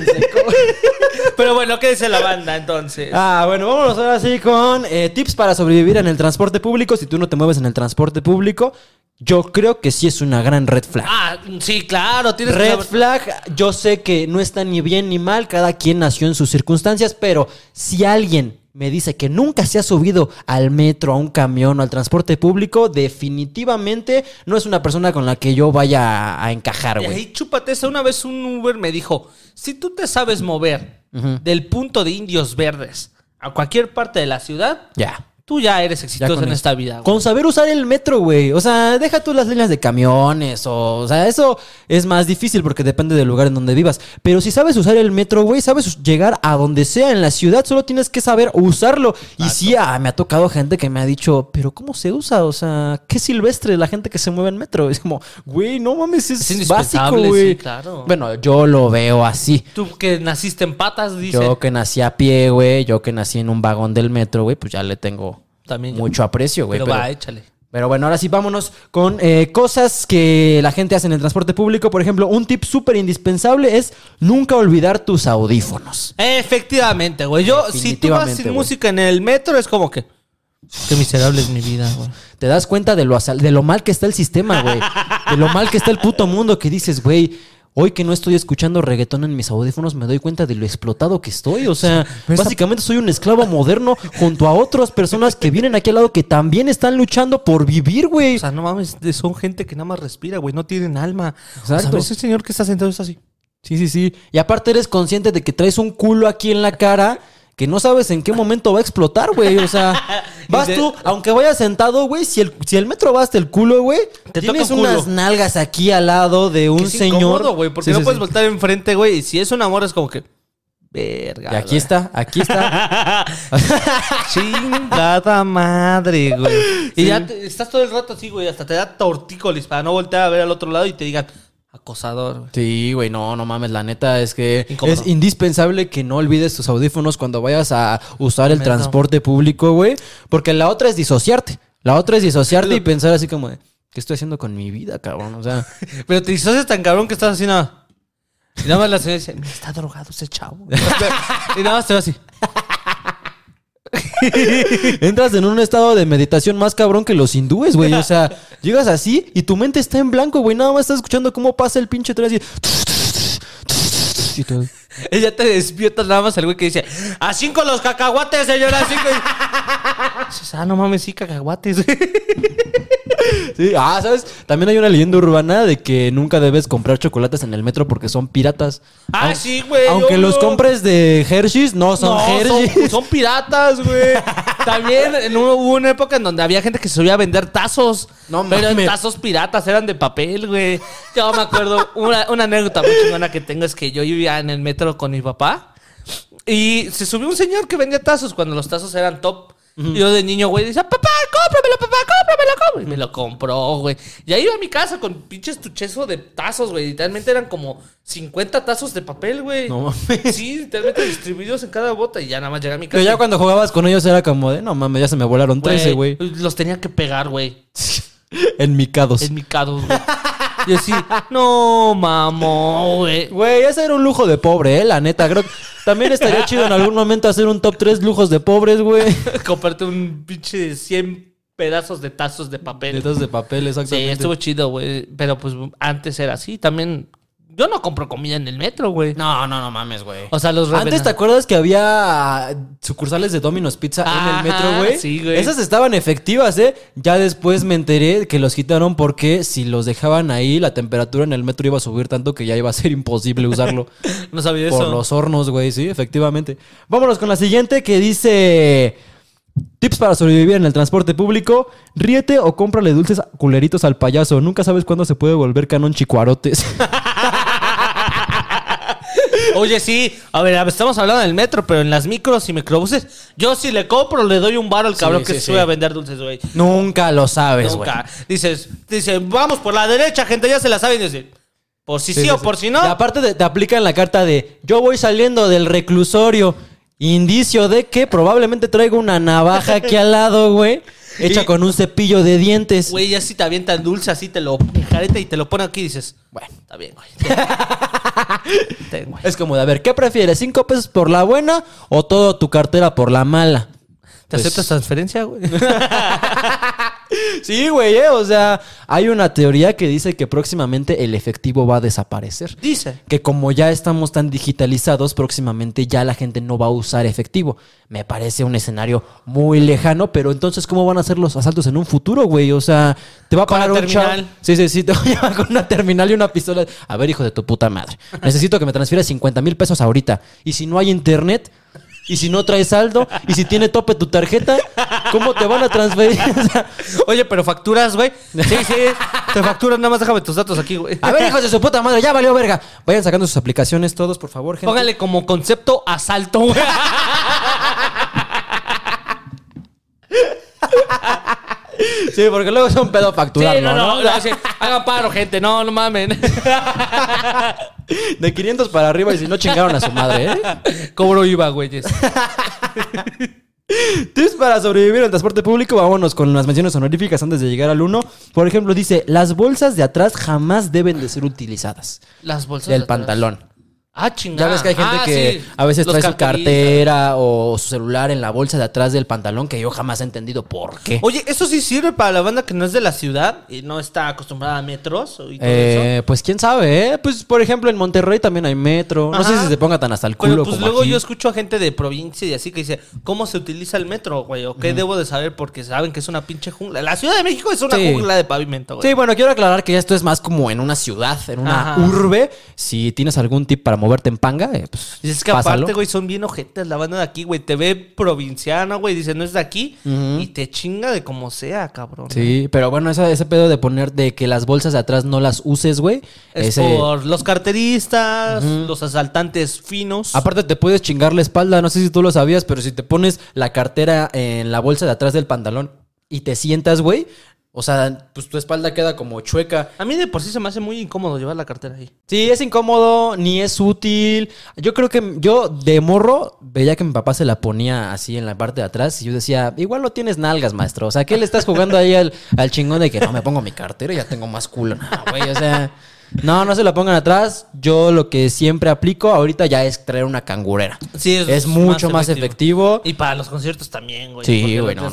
Speaker 2: Pero bueno, ¿qué dice la banda entonces?
Speaker 1: Ah, bueno, vámonos ahora sí con eh, tips para sobrevivir en el transporte público. Si tú no te mueves en el transporte público, yo creo que sí es una gran red flag.
Speaker 2: Ah, sí, claro, tienes
Speaker 1: Red flag, yo sé que no está ni bien ni mal, cada quien nació en sus circunstancias, pero si alguien me dice que nunca se ha subido al metro, a un camión o al transporte público, definitivamente no es una persona con la que yo vaya a, encajar,
Speaker 2: Y
Speaker 1: güey.
Speaker 2: ahí chúpate esa. Una vez un Uber me dijo: Si tú te sabes mover del punto de Indios Verdes a cualquier parte de la ciudad,
Speaker 1: Ya.
Speaker 2: Tú ya eres exitoso en
Speaker 1: eso.
Speaker 2: esta vida. güey.
Speaker 1: Con saber usar el metro, güey. O sea, deja tú las líneas de camiones. O, o sea, eso es más difícil porque depende del lugar en donde vivas. Pero si sabes usar el metro, güey, sabes llegar a donde sea en la ciudad, solo tienes que saber usarlo. Y sí, ah, me ha tocado gente que me ha dicho, pero ¿cómo se usa? O sea, qué silvestre la gente que se mueve en metro. Es como, güey, no mames, es, básico, güey.
Speaker 2: sí, claro.
Speaker 1: Bueno, yo lo veo así.
Speaker 2: Tú que naciste en patas, dice.
Speaker 1: Yo que nací a pie, güey, yo que nací en un vagón del metro, güey, pues ya le tengo
Speaker 2: También yo.
Speaker 1: mucho aprecio, güey.
Speaker 2: Pero,
Speaker 1: pero-
Speaker 2: va, échale.
Speaker 1: pero bueno, ahora sí vámonos con eh, cosas que la gente hace en el transporte público. Por ejemplo, un tip súper indispensable es nunca olvidar tus audífonos.
Speaker 2: Efectivamente, güey. Yo, si tú vas sin
Speaker 1: güey.
Speaker 2: música en el metro, es como que. Qué miserable es mi vida, güey.
Speaker 1: Te das cuenta de lo, de lo mal que está el sistema, güey. De lo mal que está el puto mundo que dices, güey. Hoy que no estoy escuchando reggaetón en mis audífonos, me doy cuenta de lo explotado que estoy. O sea, básicamente soy un esclavo moderno junto a otras personas que vienen aquí al lado que también están luchando por vivir, güey.
Speaker 2: O sea, no mames, son gente que nada más respira, güey. No tienen alma.
Speaker 1: Exacto.
Speaker 2: O sea, ese señor que está sentado es así.
Speaker 1: Sí, sí, sí. Y aparte eres consciente de que traes un culo aquí en la cara que no sabes en qué momento va a explotar, güey. O sea, vas tú, aunque vayas sentado, güey, si el, si el metro va hasta el culo, güey,
Speaker 2: Te
Speaker 1: tienes
Speaker 2: toca un culo.
Speaker 1: unas nalgas aquí al lado de un
Speaker 2: Que es
Speaker 1: señor.
Speaker 2: incómodo, güey, porque
Speaker 1: Sí,
Speaker 2: no
Speaker 1: sí,
Speaker 2: puedes
Speaker 1: sí.
Speaker 2: voltar enfrente, güey. Y si es un amor, es como que. Verga.
Speaker 1: Y aquí está, aquí está.
Speaker 2: Chingada madre, güey. Y ya te- estás todo el rato así, güey. Hasta te da tortícolis para no voltear a ver al otro lado y te digan acosador.
Speaker 1: Sí, güey, no, no mames, la neta es que
Speaker 2: Incómodo.
Speaker 1: es indispensable que no olvides tus audífonos cuando vayas a usar el transporte público, güey, porque la otra es disociarte. La otra es disociarte y pensar así como de, ¿qué estoy haciendo con mi vida, cabrón? O sea,
Speaker 2: Pero te disocias tan cabrón que estás así nada. Y nada más la señora dice, está drogado ese chavo. y nada más te va así.
Speaker 1: entras en un estado de meditación más cabrón que los hindúes, güey. O sea, llegas así y tu mente está en blanco, güey. Nada más estás escuchando cómo pasa el pinche tren así. Y todo.
Speaker 2: Te despierta nada más el güey que dice, a cinco los cacahuates, señora, a cinco. Ah, no mames, sí, cacahuates.
Speaker 1: Sí, ah, ¿sabes? También hay una leyenda urbana de que nunca debes comprar chocolates en el metro porque son piratas.
Speaker 2: Ah,
Speaker 1: Aun-
Speaker 2: sí, güey,
Speaker 1: Aunque
Speaker 2: obvio.
Speaker 1: los compres de Hershey's, no son
Speaker 2: No,
Speaker 1: Hershey's.
Speaker 2: son, son piratas, güey. También en un- hubo una época en donde había gente que se subía a vender tazos.
Speaker 1: No
Speaker 2: pero
Speaker 1: mames.
Speaker 2: tazos piratas, eran de papel, güey. Yo me acuerdo, una, una anécdota muy chingona que tengo es que yo vivía en el metro con mi papá. Y se subió un señor que vendía tazos cuando los tazos eran top. Y yo de niño, güey, decía, papá, cómpramelo, papá, cómpramelo, cómpramelo. Y me lo compró, güey. Y ahí iba a mi casa con pinches tuchezo de tazos, güey. Literalmente eran como 50 tazos de papel, güey.
Speaker 1: No mames.
Speaker 2: Sí, literalmente distribuidos en cada bota. Y ya nada más llegué a mi casa.
Speaker 1: Pero ya cuando jugabas con ellos era como de, no mames, ya se me volaron 13, güey.
Speaker 2: Los tenía que pegar, güey.
Speaker 1: En micados.
Speaker 2: En mi cados, güey. Y así, no, mamón, güey.
Speaker 1: Güey, ese era un lujo de pobre, eh, la neta. Creo que también estaría chido en algún momento hacer un top 3 lujos de pobres, güey.
Speaker 2: Comprarte un pinche 100 pedazos de tazos de papel.
Speaker 1: Letras de papel,
Speaker 2: Sí,
Speaker 1: exactamente.
Speaker 2: estuvo chido, güey. Pero pues antes era así. También. Yo no compro comida en el metro, güey.
Speaker 1: No, no, no mames, güey.
Speaker 2: O sea, los
Speaker 1: Antes, ¿te acuerdas que había sucursales de Domino's Pizza en el metro, güey?
Speaker 2: sí, güey.
Speaker 1: Esas estaban efectivas, ¿eh? Ya después me enteré que los quitaron porque si los dejaban ahí, la temperatura en el metro iba a subir tanto que ya iba a ser imposible usarlo.
Speaker 2: No sabía
Speaker 1: por
Speaker 2: eso.
Speaker 1: los hornos, güey, sí, efectivamente. Vámonos con la siguiente que dice... Tips para sobrevivir en el transporte público. Ríete o cómprale dulces culeritos al payaso. Nunca sabes cuándo se puede volver canon chicuarotes.
Speaker 2: Oye, sí. A ver, estamos hablando del metro, pero en las micros y microbuses, yo si le compro, le doy un bar al cabrón
Speaker 1: Sí,
Speaker 2: que
Speaker 1: sí,
Speaker 2: sube a vender dulces, güey.
Speaker 1: Nunca lo sabes, güey.
Speaker 2: Nunca. Dices, dice, vamos por la derecha, gente, ya se la saben. Dice, por si sí, o por si no.
Speaker 1: Y aparte te, te aplican la carta de yo voy saliendo del reclusorio. Indicio de que probablemente traigo una navaja aquí al lado, güey. Hecha
Speaker 2: Y-
Speaker 1: con un cepillo de dientes.
Speaker 2: Güey, ya si te avientan dulce así, te lo enjareta y te lo pone aquí y dices, bueno, está bien, güey.
Speaker 1: Es como de, a ver, ¿qué prefieres? ¿Cinco pesos por la buena o toda tu cartera por la mala?
Speaker 2: ¿Te
Speaker 1: Pues-
Speaker 2: aceptas transferencia, güey?
Speaker 1: Sí, güey, eh, o sea, hay una teoría que dice que próximamente el efectivo va a desaparecer.
Speaker 2: Dice.
Speaker 1: Que como ya estamos tan digitalizados, próximamente ya la gente no va a usar efectivo. Me parece un escenario muy lejano, pero entonces, ¿cómo van a ser los asaltos en un futuro, güey? O sea, te va a parar un
Speaker 2: terminal.
Speaker 1: Sí, sí, sí, te va a llevar con una terminal y una pistola. A ver, hijo de tu puta madre. Necesito que me transfieras 50 mil pesos ahorita. Y si no hay internet, y si no traes saldo, y si tiene tope tu tarjeta, ¿cómo te van a transferir? O sea,
Speaker 2: Oye, pero facturas, güey. Sí, sí. Te facturas, nada más déjame tus datos aquí, güey.
Speaker 1: A ver, hijos de su puta madre, ya valió verga. Vayan sacando sus aplicaciones todos, por favor, gente.
Speaker 2: Póngale como concepto asalto, güey.
Speaker 1: Sí, porque luego es un pedo facturarlo,
Speaker 2: Sí, no, no,
Speaker 1: ¿no?
Speaker 2: no, sí. Hagan paro, gente. No, no mamen.
Speaker 1: De 500 para arriba y si no chingaron a su madre, ¿eh?
Speaker 2: Cobro IVA, güeyes.
Speaker 1: Tips para sobrevivir en el transporte público. Vámonos con las menciones honoríficas antes de llegar al 1. Por ejemplo, dice, las bolsas de atrás jamás deben de ser utilizadas.
Speaker 2: Las bolsas.
Speaker 1: Del
Speaker 2: de atrás.
Speaker 1: pantalón.
Speaker 2: Ah, chingada.
Speaker 1: Ya ves que hay gente
Speaker 2: Ah,
Speaker 1: que
Speaker 2: sí.
Speaker 1: a veces
Speaker 2: Los
Speaker 1: trae su cartera o su celular en la bolsa de atrás del pantalón, que yo jamás he entendido por qué.
Speaker 2: Oye, ¿eso sí sirve para la banda que no es de la ciudad y no está acostumbrada a metros y todo eso?
Speaker 1: Eh, pues quién sabe, ¿eh? Pues por ejemplo en Monterrey también hay metro. No sé si se ponga tan hasta el culo
Speaker 2: Pero pues
Speaker 1: como
Speaker 2: luego
Speaker 1: aquí.
Speaker 2: yo escucho a gente de provincia y así que dice, ¿cómo se utiliza el metro, güey? ¿O qué debo de saber? Porque saben que es una pinche jungla. La Ciudad de México es una
Speaker 1: Sí.
Speaker 2: jungla de pavimento, güey.
Speaker 1: Sí, bueno, quiero aclarar que esto es más como en una ciudad, en una
Speaker 2: Ajá.
Speaker 1: urbe. Si tienes algún tip para moverte en panga, eh, pues
Speaker 2: Y es que
Speaker 1: pásalo.
Speaker 2: aparte, güey, son bien ojetes la banda de aquí, güey. Te ve provinciana, güey, dice, no es de aquí. Y te chinga de como sea, cabrón.
Speaker 1: Sí, pero bueno, ese, ese pedo de poner de que las bolsas de atrás no las uses, güey.
Speaker 2: Es
Speaker 1: ese-
Speaker 2: por los carteristas, los asaltantes finos.
Speaker 1: Aparte te puedes chingar la espalda, no sé si tú lo sabías, pero si te pones la cartera en la bolsa de atrás del pantalón y te sientas, güey, o sea, pues tu espalda queda como chueca.
Speaker 2: A mí de por sí se me hace muy incómodo llevar la cartera ahí.
Speaker 1: Sí, es incómodo, ni es útil. Yo creo que yo de morro veía que mi papá se la ponía así en la parte de atrás y yo decía, igual no tienes nalgas, maestro. O sea, ¿qué le estás jugando ahí al, al chingón de que no me pongo mi cartera y ya tengo más culo? No, güey, o sea, no, no se la pongan atrás. Yo lo que siempre aplico ahorita ya es traer una cangurera.
Speaker 2: Sí,
Speaker 1: Es mucho más efectivo.
Speaker 2: Y para los conciertos también, güey.
Speaker 1: Sí, güey, no,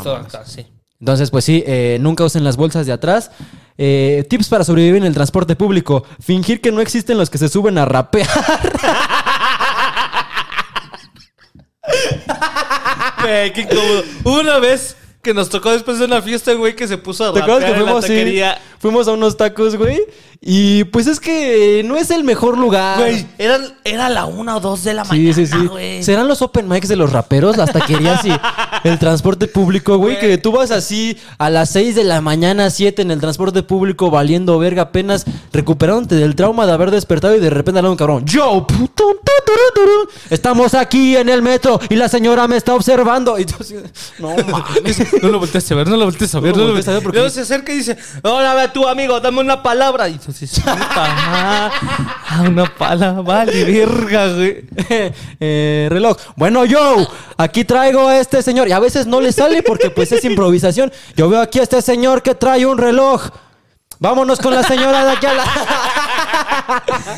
Speaker 2: sí.
Speaker 1: Entonces, pues sí, eh, nunca usen las bolsas de atrás. Eh, tips para sobrevivir en el transporte público. Fingir que no existen los que se suben a rapear.
Speaker 2: Qué incómodo. Una vez Que nos tocó después de una fiesta, güey, que se puso a
Speaker 1: ¿Te acuerdas que
Speaker 2: rapear en la
Speaker 1: fuimos, sí, fuimos a unos tacos, güey? Y pues es que no es el mejor lugar.
Speaker 2: Güey, era, era la una o dos de la
Speaker 1: Sí,
Speaker 2: mañana,
Speaker 1: sí, sí.
Speaker 2: güey.
Speaker 1: ¿Serán los open mics de los raperos? Las taquerías y el transporte público, güey. Que tú vas así a las 6 de la mañana, 7 en el transporte público, valiendo verga, apenas recuperándote del trauma de haber despertado y de repente habla un cabrón. Yo, puto, estamos aquí en el metro y la señora me está observando. Y tú no mames.
Speaker 2: No lo voltees a ver, no lo voltees a ver.
Speaker 1: No lo voltees a ver porque-
Speaker 2: Luego se acerca y dice, hola, ve tú, amigo, dame una palabra. Y entonces, puta ah, una palabra, vale, verga, güey.
Speaker 1: Eh, reloj. Bueno, yo, aquí traigo a este señor. Y a veces no le sale porque pues es improvisación. Yo veo aquí a este señor que trae un reloj. Vámonos con la señora de aquí a la...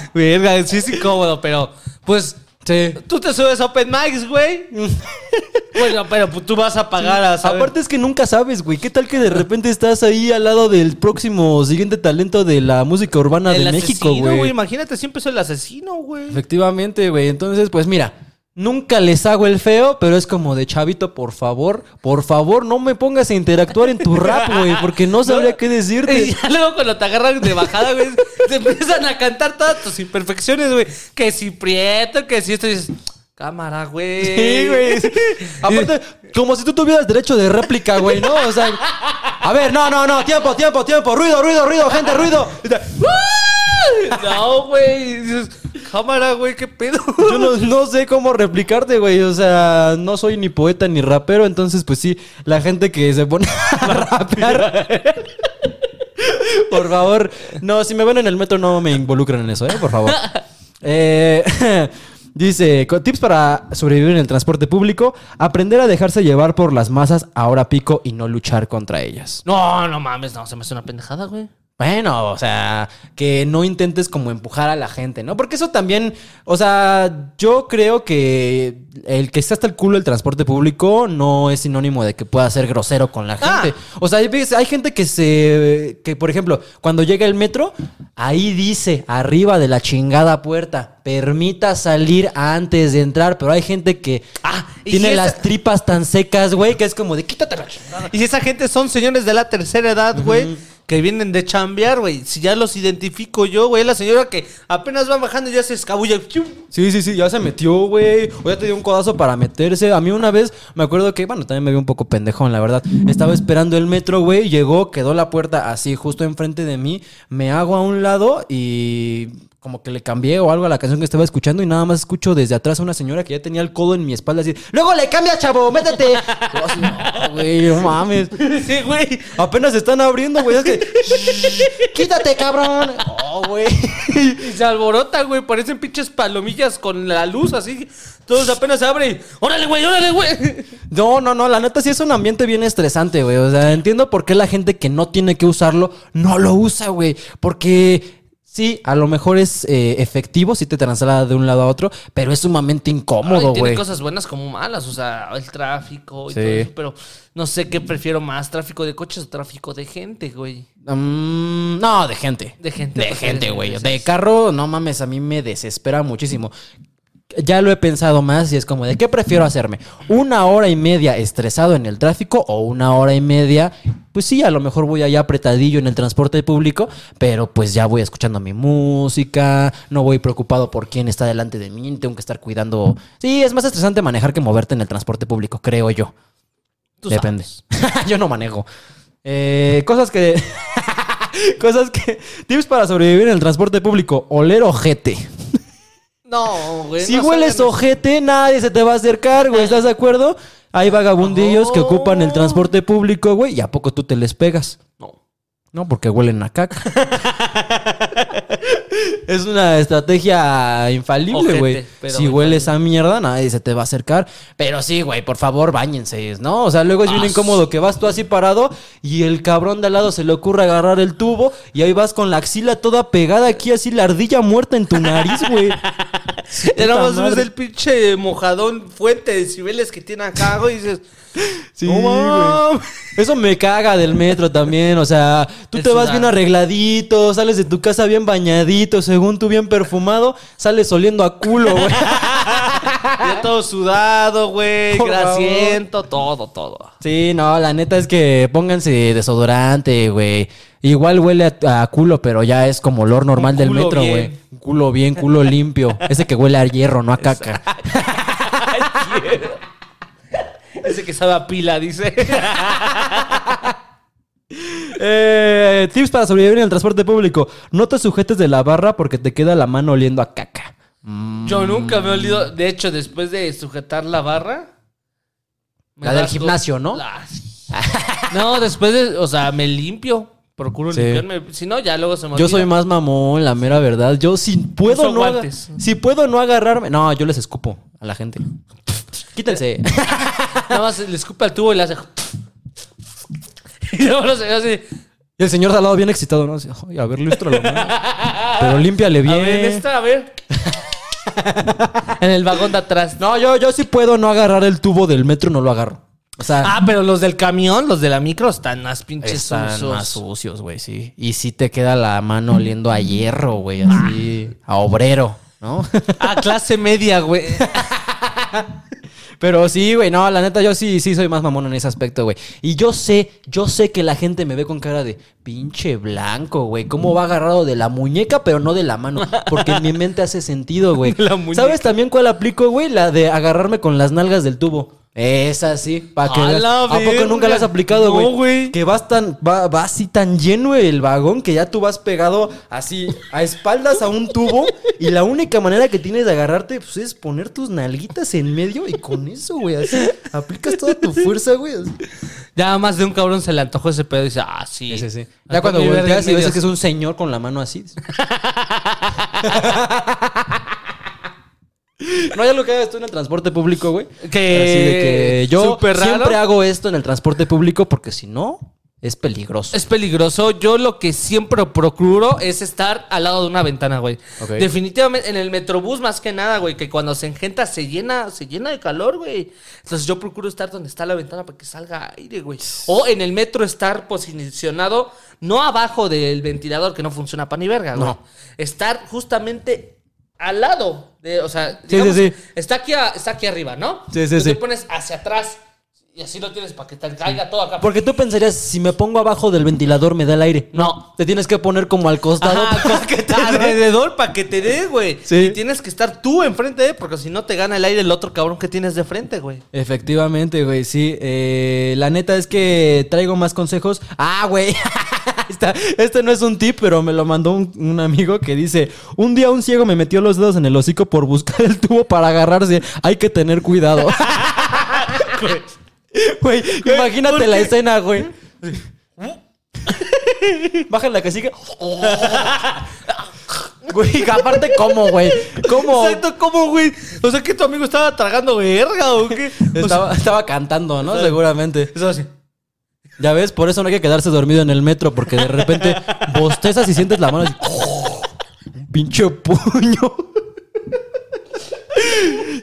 Speaker 2: Verga, sí es incómodo, pero pues
Speaker 1: Sí.
Speaker 2: tú te subes a Open Mics, güey. bueno, pero pues, tú vas a pagar a saber.
Speaker 1: Aparte es que nunca sabes, güey. ¿Qué tal que de repente estás ahí al lado del próximo siguiente talento de la música urbana
Speaker 2: el
Speaker 1: de México,
Speaker 2: asesino,
Speaker 1: güey?
Speaker 2: Imagínate, siempre soy el asesino, güey.
Speaker 1: Efectivamente, güey. Entonces, pues mira, nunca les hago el feo, pero es como de chavito, por favor, por favor, no me pongas a interactuar en tu rap, güey, porque no sabría qué
Speaker 2: Y
Speaker 1: decirte.
Speaker 2: ya luego cuando te agarran de bajada, güey, te empiezan a cantar todas tus imperfecciones, güey. Que si prieto, que si esto y dices, cámara, güey.
Speaker 1: Sí, güey. Aparte, como si tú tuvieras derecho de réplica, güey, ¿no? O sea, a ver, no, no, no, tiempo, tiempo, tiempo, ruido, ruido, ruido, gente, ruido.
Speaker 2: No, güey. Cámara, güey, qué pedo.
Speaker 1: Yo no, no sé cómo replicarte, güey. O sea, no soy ni poeta ni rapero. Entonces, pues sí, la gente que se pone a rapear. Por favor. No, si me ven en el metro, no me involucren en eso, ¿eh? Por favor. Eh, dice: tips para sobrevivir en el transporte público: aprender a dejarse llevar por las masas a hora pico y no luchar contra ellas.
Speaker 2: No, no mames, no, se me hace una pendejada, güey.
Speaker 1: Bueno, o sea, que no intentes como empujar a la gente, ¿no? Porque eso también, o sea, yo creo que el que esté hasta el culo del transporte público no es sinónimo de que pueda ser grosero con la gente. O sea, hay, gente que se, que por ejemplo, cuando llega el metro, ahí dice arriba de la chingada puerta, permita salir antes de entrar, pero hay gente que
Speaker 2: Ah,
Speaker 1: tiene
Speaker 2: si esa-
Speaker 1: las tripas tan secas, güey, que es como de quítate la chingada.
Speaker 2: Y si esa gente son señores de la tercera edad, güey, que vienen de chambear, güey. Si ya los identifico yo, güey, la señora que apenas va bajando y ya se escabulla.
Speaker 1: Sí, sí, sí, ya se metió, güey. O ya te dio un codazo para meterse. A mí una vez me acuerdo que, bueno, también me vi un poco pendejón, la verdad. Estaba esperando el metro, güey. Llegó, quedó la puerta así, justo enfrente de mí. Me hago a un lado y como que le cambié o algo a la canción que estaba escuchando y nada más escucho desde atrás a una señora que ya tenía el codo en mi espalda así. Luego le cambia, chavo, métete. Yo así, no, güey, no mames.
Speaker 2: Sí, güey.
Speaker 1: Apenas se están abriendo, güey. Es que. Quítate, cabrón. Oh, güey.
Speaker 2: Y se alborota, güey. Parecen pinches palomillas con la luz así. Todos apenas se abren. ¡Órale, güey! ¡Órale, güey!
Speaker 1: No, no, no, la neta sí es un ambiente bien estresante, güey. O sea, entiendo por qué la gente que no tiene que usarlo no lo usa, güey. Porque sí, a lo mejor es eh, efectivo si te traslada de un lado a otro, pero es sumamente incómodo,
Speaker 2: tiene
Speaker 1: güey.
Speaker 2: cosas buenas como malas. O sea, el tráfico y
Speaker 1: Sí.
Speaker 2: todo eso. Pero no sé qué prefiero más: tráfico de coches o tráfico de gente, güey.
Speaker 1: Mm, no, de gente.
Speaker 2: De gente,
Speaker 1: De gente, güey. De carro, no mames, a mí me desespera muchísimo. Ya lo he pensado más y es como, ¿de qué prefiero hacerme? ¿Una hora y media estresado en el tráfico o una hora y media? Pues sí, a lo mejor voy allá apretadillo en el transporte público, pero pues ya voy escuchando mi música, no voy preocupado por quién está delante de mí, tengo que estar cuidando. Sí, es más estresante manejar que moverte en el transporte público, creo yo.
Speaker 2: Tú
Speaker 1: Depende. Yo no manejo. Eh, cosas que. cosas que. Tips para sobrevivir en el transporte público: oler ojete.
Speaker 2: No, güey.
Speaker 1: Si
Speaker 2: no
Speaker 1: hueles ojete, nadie se te va a acercar, güey. ¿Estás de acuerdo? Hay vagabundillos que ocupan el transporte público, güey. ¿Y a poco tú te les pegas?
Speaker 2: No.
Speaker 1: No, porque huelen a caca. es una estrategia infalible, güey. Si hueles a mierda, nadie se te va a acercar. Pero sí, güey, por favor, bañense, ¿no? O sea, luego es bien
Speaker 2: Ah,
Speaker 1: incómodo que vas tú así parado y el cabrón de al lado se le ocurre agarrar el tubo y ahí vas con la axila toda pegada aquí, así la ardilla muerta en tu nariz, güey.
Speaker 2: Ya nada más ves el pinche mojadón fuente de cibeles que tiene acá, güey, y dices,
Speaker 1: Sí, güey. Eso me caga del metro también, o sea, tú
Speaker 2: Es
Speaker 1: te vas
Speaker 2: una-
Speaker 1: bien arregladito, sales de tu casa bien bañadito, según tú bien perfumado, sales oliendo a culo, güey.
Speaker 2: Ya todo sudado, güey.
Speaker 1: Por
Speaker 2: Grasiento, todo, todo.
Speaker 1: Sí, no, la neta es que pónganse desodorante, güey. Igual huele a, a culo, pero ya es como olor normal del metro, güey. Culo bien, culo limpio. Ese que huele a hierro, no a caca.
Speaker 2: Ese que sabe a pila, dice.
Speaker 1: Eh, tips para sobrevivir en el transporte público. No te sujetes de la barra porque te queda la mano oliendo a caca.
Speaker 2: Yo nunca me he olido. De hecho, después de sujetar la barra. me
Speaker 1: La del gimnasio, ¿no?
Speaker 2: No, después de. O sea, me limpio. Procuro
Speaker 1: Sí.
Speaker 2: limpiarme. Si no, ya luego se me
Speaker 1: Yo
Speaker 2: olvida.
Speaker 1: soy más mamón, la mera verdad. Yo si puedo
Speaker 2: Uso
Speaker 1: no aga-
Speaker 2: guantes.
Speaker 1: si puedo no agarrarme. No, yo les escupo a la gente. Quítense.
Speaker 2: Nada más le escupe al tubo y le hace. Y luego lo se ve así.
Speaker 1: Y el señor de al lado bien excitado, ¿no? Así, "Ay, a ver, lústralo más. Pero límpiale
Speaker 2: A
Speaker 1: bien.
Speaker 2: ver, esta, a ver. en el vagón de atrás.
Speaker 1: No, yo, yo sí puedo no agarrar el tubo del metro, no lo agarro. O sea,
Speaker 2: Ah, pero los del camión, los de la micro, están más pinches
Speaker 1: están
Speaker 2: sucios.
Speaker 1: más sucios, güey, sí. Y sí te queda la mano oliendo a hierro, güey, así. A obrero, ¿no?
Speaker 2: Ah, clase media, güey.
Speaker 1: Pero sí, güey, no, la neta, yo sí, sí soy más mamón en ese aspecto, güey. Y yo sé, yo sé que la gente me ve con cara de pinche blanco, güey. ¿Cómo va agarrado de la muñeca, pero no de la mano? Porque en mi mente hace sentido, güey. ¿Sabes también cuál aplico, güey? La de agarrarme con las nalgas del tubo. Esa sí, para que
Speaker 2: ¡A
Speaker 1: veas.
Speaker 2: la
Speaker 1: ¿A poco nunca la has aplicado,
Speaker 2: No,
Speaker 1: güey? Que vas tan, va, va así tan lleno el vagón que ya tú vas pegado así a espaldas a un tubo y la única manera que tienes de agarrarte pues, es poner tus nalguitas en medio y con eso, güey, así aplicas toda tu fuerza, güey. así.
Speaker 2: Ya más de un cabrón se le antojó ese pedo y dice, ah, sí.
Speaker 1: Ya cuando
Speaker 2: Mi verga
Speaker 1: volteas y ves que es un señor con la mano así. No, ya lo que hagas tú en el transporte público, güey.
Speaker 2: Que-
Speaker 1: yo siempre hago esto en el transporte público porque si no, es peligroso.
Speaker 2: Es peligroso. Yo lo que siempre procuro es estar al lado de una ventana, güey. Definitivamente en el metrobús más que nada, güey, que cuando se engenta se llena, se llena de calor, güey. Entonces yo procuro estar donde está la ventana para que salga aire, güey. O en el metro estar posicionado no abajo del ventilador que no funciona para ni verga, güey.
Speaker 1: No.
Speaker 2: Estar justamente al lado de, o sea,
Speaker 1: Sí, sí, sí.
Speaker 2: está aquí a- está aquí arriba, ¿no?
Speaker 1: Sí, sí,
Speaker 2: Tú te pones hacia atrás y así lo tienes para que te caiga todo acá.
Speaker 1: Porque tú pensarías, si me pongo abajo del ventilador me da el aire.
Speaker 2: No.
Speaker 1: Te tienes que poner como al costado
Speaker 2: Ajá,
Speaker 1: para que te
Speaker 2: alrededor para que te dé, güey.
Speaker 1: Sí.
Speaker 2: Y tienes que estar tú enfrente de, porque si no te gana el aire el otro cabrón que tienes de frente, güey.
Speaker 1: Efectivamente, güey, sí. Eh, la neta es que traigo más consejos. Ah, güey. Esta- este no es un tip, pero me lo mandó un, un amigo que dice: Un día un ciego me metió los dedos en el hocico por buscar el tubo para agarrarse. Hay que tener cuidado. Güey, imagínate
Speaker 2: ¿por
Speaker 1: la escena, güey. Baja la que sigue. Güey, aparte, ¿cómo, güey? ¿Cómo?
Speaker 2: Exacto, ¿cómo, güey? O sea, que tu amigo estaba tragando verga o qué. O sea,
Speaker 1: Estaba, estaba cantando, ¿no? Seguramente.
Speaker 2: eso así.
Speaker 1: Ya ves, por eso no hay que quedarse dormido en el metro, porque de repente bostezas y sientes la mano así. Pinche puño.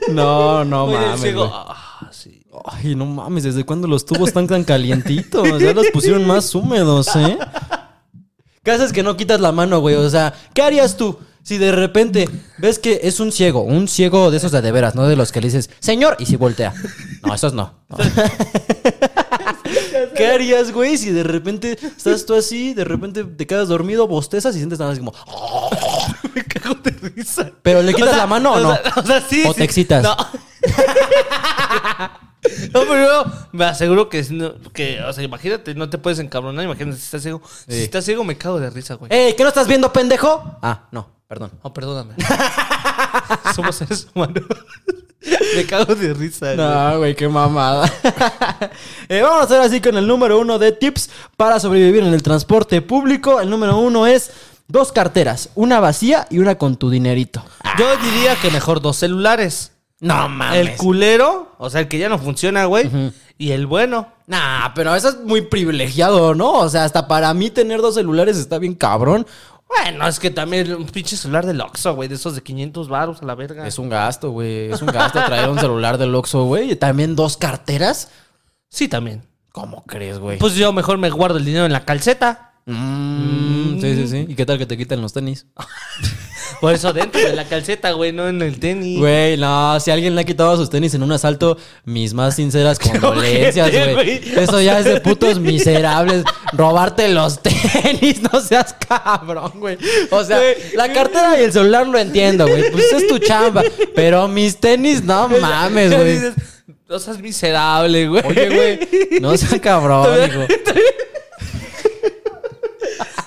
Speaker 1: No, no mames.
Speaker 2: ciego, ah, sí.
Speaker 1: Ay, no mames, ¿desde cuándo los tubos están tan calientitos? Ya los pusieron más húmedos, ¿eh? ¿Qué haces que no quitas la mano, güey? O sea, ¿qué harías tú si de repente ves que es un ciego? Un ciego de esos de de veras, no de los que le dices, señor, y si voltea. No, esos no. No. ¿Qué harías, güey, si de repente estás tú así, de repente te quedas dormido, bostezas y sientes nada más como...
Speaker 2: Me cago de risa.
Speaker 1: ¿Pero le quitas la mano o no?
Speaker 2: sea, o sea, sí.
Speaker 1: ¿O
Speaker 2: sí.
Speaker 1: te excitas?
Speaker 2: No. No, pero yo me aseguro que, no- que, o sea, imagínate, no te puedes encabronar, imagínate si estás ciego. Si estás ciego, me cago de risa, güey.
Speaker 1: ¡Ey! ¿Qué no estás viendo, pendejo? Ah, no, perdón.
Speaker 2: Oh, perdóname. Somos seres humanos. me cago de risa.
Speaker 1: No, güey, qué mamada. Eh, vamos a hacer así con el número uno de tips para sobrevivir en el transporte público. El número uno es dos carteras, una vacía y una con tu dinerito.
Speaker 2: Yo diría que mejor dos celulares.
Speaker 1: No mames.
Speaker 2: El culero, o sea, el que ya no funciona, güey. Y el bueno.
Speaker 1: Nah, pero eso es muy privilegiado, ¿no? O sea, hasta para mí tener dos celulares está bien cabrón.
Speaker 2: Bueno, es que también un pinche celular del Oxxo, güey, de esos de 500 baros a la verga.
Speaker 1: Es un gasto, güey. Es un gasto traer un celular del Oxxo, güey. Y también dos carteras.
Speaker 2: Sí, también.
Speaker 1: ¿Cómo crees, güey?
Speaker 2: Pues yo mejor me guardo el dinero en la calceta.
Speaker 1: Mm, sí, sí, sí. ¿Y qué tal que te quiten los tenis?
Speaker 2: Por eso dentro de la calceta, güey, no en el tenis.
Speaker 1: Güey, no, si alguien le ha quitado sus tenis en un asalto, mis más sinceras condolencias, güey. Eso ya es de putos miserables. Robarte los tenis, no seas cabrón, güey. O sea, la cartera y el celular lo entiendo, güey. Pues es tu chamba. Pero mis tenis, no mames, güey.
Speaker 2: No seas miserable, güey.
Speaker 1: Oye, güey, no seas cabrón, hijo.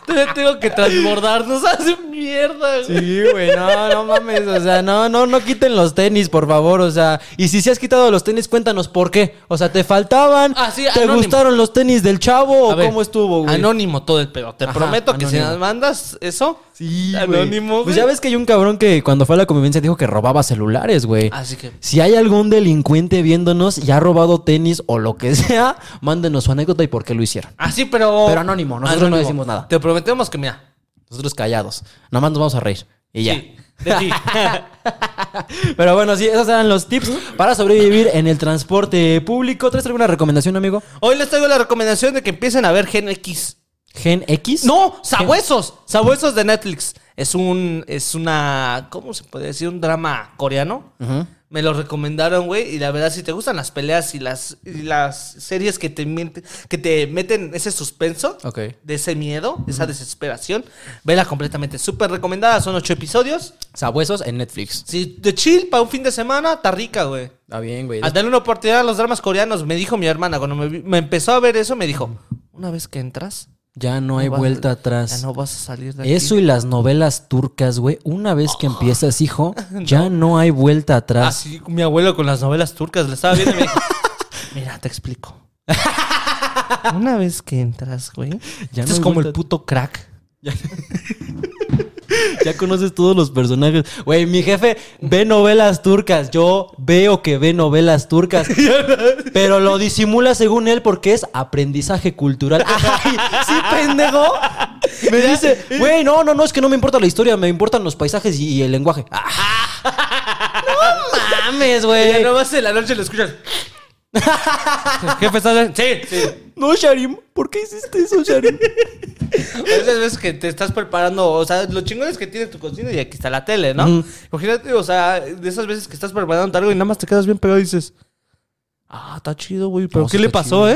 Speaker 2: Todavía tengo que transbordarnos hace mierda, güey.
Speaker 1: Sí, güey, no, no mames, o sea, no, no, no quiten los tenis, por favor, o sea, y si se has quitado los tenis, cuéntanos por qué, o sea, ¿te faltaban?
Speaker 2: Ah, sí,
Speaker 1: ¿Te
Speaker 2: anónimo.
Speaker 1: gustaron los tenis del chavo o
Speaker 2: ver,
Speaker 1: cómo estuvo, güey?
Speaker 2: Anónimo todo el pedo. Te
Speaker 1: Ajá,
Speaker 2: prometo que si nos mandas eso.
Speaker 1: Sí, güey.
Speaker 2: Anónimo,
Speaker 1: Pues ya ves que hay un cabrón que cuando fue a la convivencia dijo que robaba celulares, güey.
Speaker 2: Así que.
Speaker 1: Si hay algún delincuente viéndonos y ha robado tenis o lo que sea, mándenos su anécdota y por qué lo hicieron.
Speaker 2: Ah, sí, pero.
Speaker 1: Pero anónimo, nosotros no decimos nada.
Speaker 2: Te prometemos que, mira.
Speaker 1: Nosotros callados. Nada más nos vamos a reír. Y ya.
Speaker 2: Sí, de ti.
Speaker 1: Pero bueno, sí, esos eran los tips para sobrevivir en el transporte público. ¿Traes alguna recomendación, amigo?
Speaker 2: Hoy les traigo la recomendación de que empiecen a ver Gen X.
Speaker 1: ¿Gen X?
Speaker 2: No, Sabuesos. Sabuesos de Netflix. Es un. Es una. ¿Cómo se puede decir? Un drama coreano. Me lo recomendaron, güey. Y la verdad, si te gustan las peleas y las, y las series que te, mienten- que te meten ese suspenso,
Speaker 1: Ok.
Speaker 2: de ese miedo, esa desesperación, vela completamente. Súper recomendada. Son ocho episodios.
Speaker 1: Sabuesos en Netflix.
Speaker 2: Si de chill para un fin de semana, está rica, güey.
Speaker 1: Está bien, güey.
Speaker 2: A darle una oportunidad a los dramas coreanos. Me dijo mi hermana, cuando me, vi- me empezó a ver eso, me dijo: Una vez que entras,
Speaker 1: Ya no hay
Speaker 2: no
Speaker 1: vuelta
Speaker 2: ya
Speaker 1: atrás.
Speaker 2: no vas a salir de aquí.
Speaker 1: Eso y las novelas turcas, güey. Una vez que empiezas, hijo, ya no hay vuelta atrás.
Speaker 2: Así mi abuelo con las novelas turcas le estaba viendo y me dijo: Mira, te explico. Una vez que entras, güey,
Speaker 1: Ya
Speaker 2: esto
Speaker 1: no
Speaker 2: es como el puto crack.
Speaker 1: Ya conoces todos los personajes. Güey, mi jefe ve novelas turcas. Yo veo que ve novelas turcas. pero lo disimula según él porque es aprendizaje cultural. ¡Ay! ¿Sí, pendejo? Me dice, güey, no, no, no, es que no me importa la historia, me importan los paisajes y, y el lenguaje. No mames, güey.
Speaker 2: ya nomás en la noche lo escuchas. Jefe, ¿estás bien? Sí, sí.
Speaker 1: No, Sharim, ¿por qué hiciste eso, Sharim?
Speaker 2: Esas veces que te estás preparando, o sea, lo chingón es que tienes tu cocina y aquí está la tele, ¿no? Imagínate, o sea, de esas veces que estás preparando algo y nada más te quedas bien pegado y dices, ah, está chido, güey, pero
Speaker 1: No,
Speaker 2: ¿qué le pasó,
Speaker 1: chido.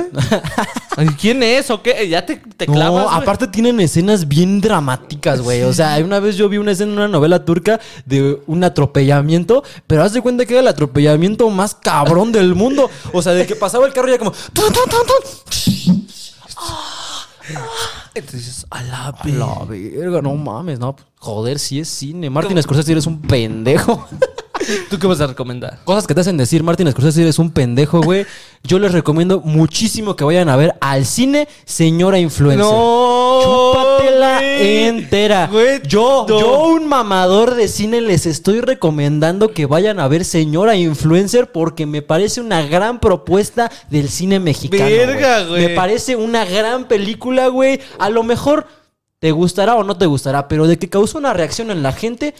Speaker 2: eh? ¿Quién es o qué? Ya te, te
Speaker 1: No,
Speaker 2: clavas. güey.
Speaker 1: aparte tienen escenas bien dramáticas, güey. O sea, una vez yo vi una escena en una novela turca de un atropellamiento, pero haz de cuenta que era el atropellamiento más cabrón del mundo. O sea, de que pasaba el carro y ya como... tun, tun, tun, tun.
Speaker 2: Entonces a la
Speaker 1: A La verga, no mames, no. Joder, sí es cine. Martín Scorsese, eres un pendejo.
Speaker 2: ¿Tú qué vas a recomendar?
Speaker 1: Cosas que te hacen decir, Martín Scorsese, eres un pendejo, güey. Yo les recomiendo muchísimo que vayan a ver al cine Señora Influencer.
Speaker 2: No.
Speaker 1: Chúpatela
Speaker 2: güey.
Speaker 1: entera.
Speaker 2: Güey,
Speaker 1: yo,
Speaker 2: no.
Speaker 1: yo, un mamador de cine, les estoy recomendando que vayan a ver Señora Influencer porque me parece una gran propuesta del cine mexicano.
Speaker 2: Verga, güey.
Speaker 1: Me parece una gran película, güey. A lo mejor te gustará o no te gustará, pero de que causó una reacción en la gente.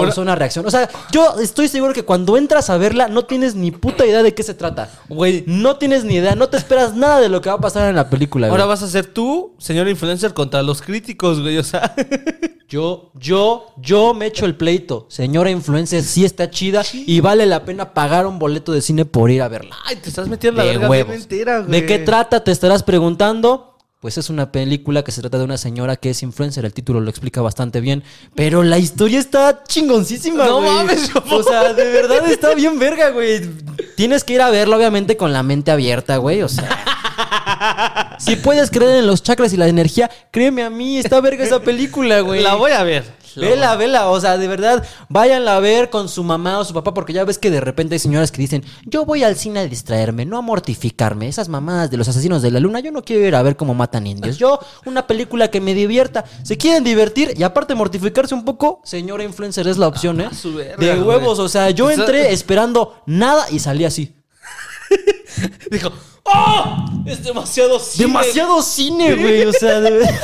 Speaker 1: Causó una reacción. O sea, yo estoy seguro que cuando entras a verla no tienes ni puta idea de qué se trata.
Speaker 2: Güey.
Speaker 1: No tienes ni idea, no te esperas nada de lo que va a pasar en la película. güey.
Speaker 2: Ahora vas a ser tú, señor influencer, contra los críticos, güey. O sea,
Speaker 1: Yo, yo, yo me echo el pleito. Señora influencer, sí está chida y vale la pena pagar un boleto de cine por ir a verla.
Speaker 2: ay, te estás metiendo la
Speaker 1: De
Speaker 2: verga
Speaker 1: huevos.
Speaker 2: bien entera, güey.
Speaker 1: ¿De qué trata? Te estarás preguntando. Pues es una película que se trata de una señora que es influencer. El título lo explica bastante bien. Pero la historia está chingoncísima,
Speaker 2: No
Speaker 1: güey.
Speaker 2: mames.
Speaker 1: O sea, de verdad está bien verga, güey. Tienes que ir a verla, obviamente, con la mente abierta, güey. O sea. si puedes creer en los chakras y la energía, créeme a mí, está verga esa película, güey.
Speaker 2: La voy a ver. La
Speaker 1: Vela, vela, o sea, de verdad, váyanla a ver con su mamá o su papá, porque ya ves que de repente hay señoras que dicen, yo voy al cine a distraerme, no a mortificarme. Esas mamadas de los asesinos de la luna, yo no quiero ir a ver cómo matan indios. Yo, una película que me divierta. Se quieren divertir y aparte mortificarse un poco, señora influencer es la opción, ¿eh?
Speaker 2: Ah, su verga,
Speaker 1: de
Speaker 2: güey.
Speaker 1: huevos, o sea, yo
Speaker 2: sea-
Speaker 1: entré esperando nada y salí así.
Speaker 2: Dijo, ¡Oh! Es demasiado cine.
Speaker 1: Demasiado cine, güey, o sea, de verdad.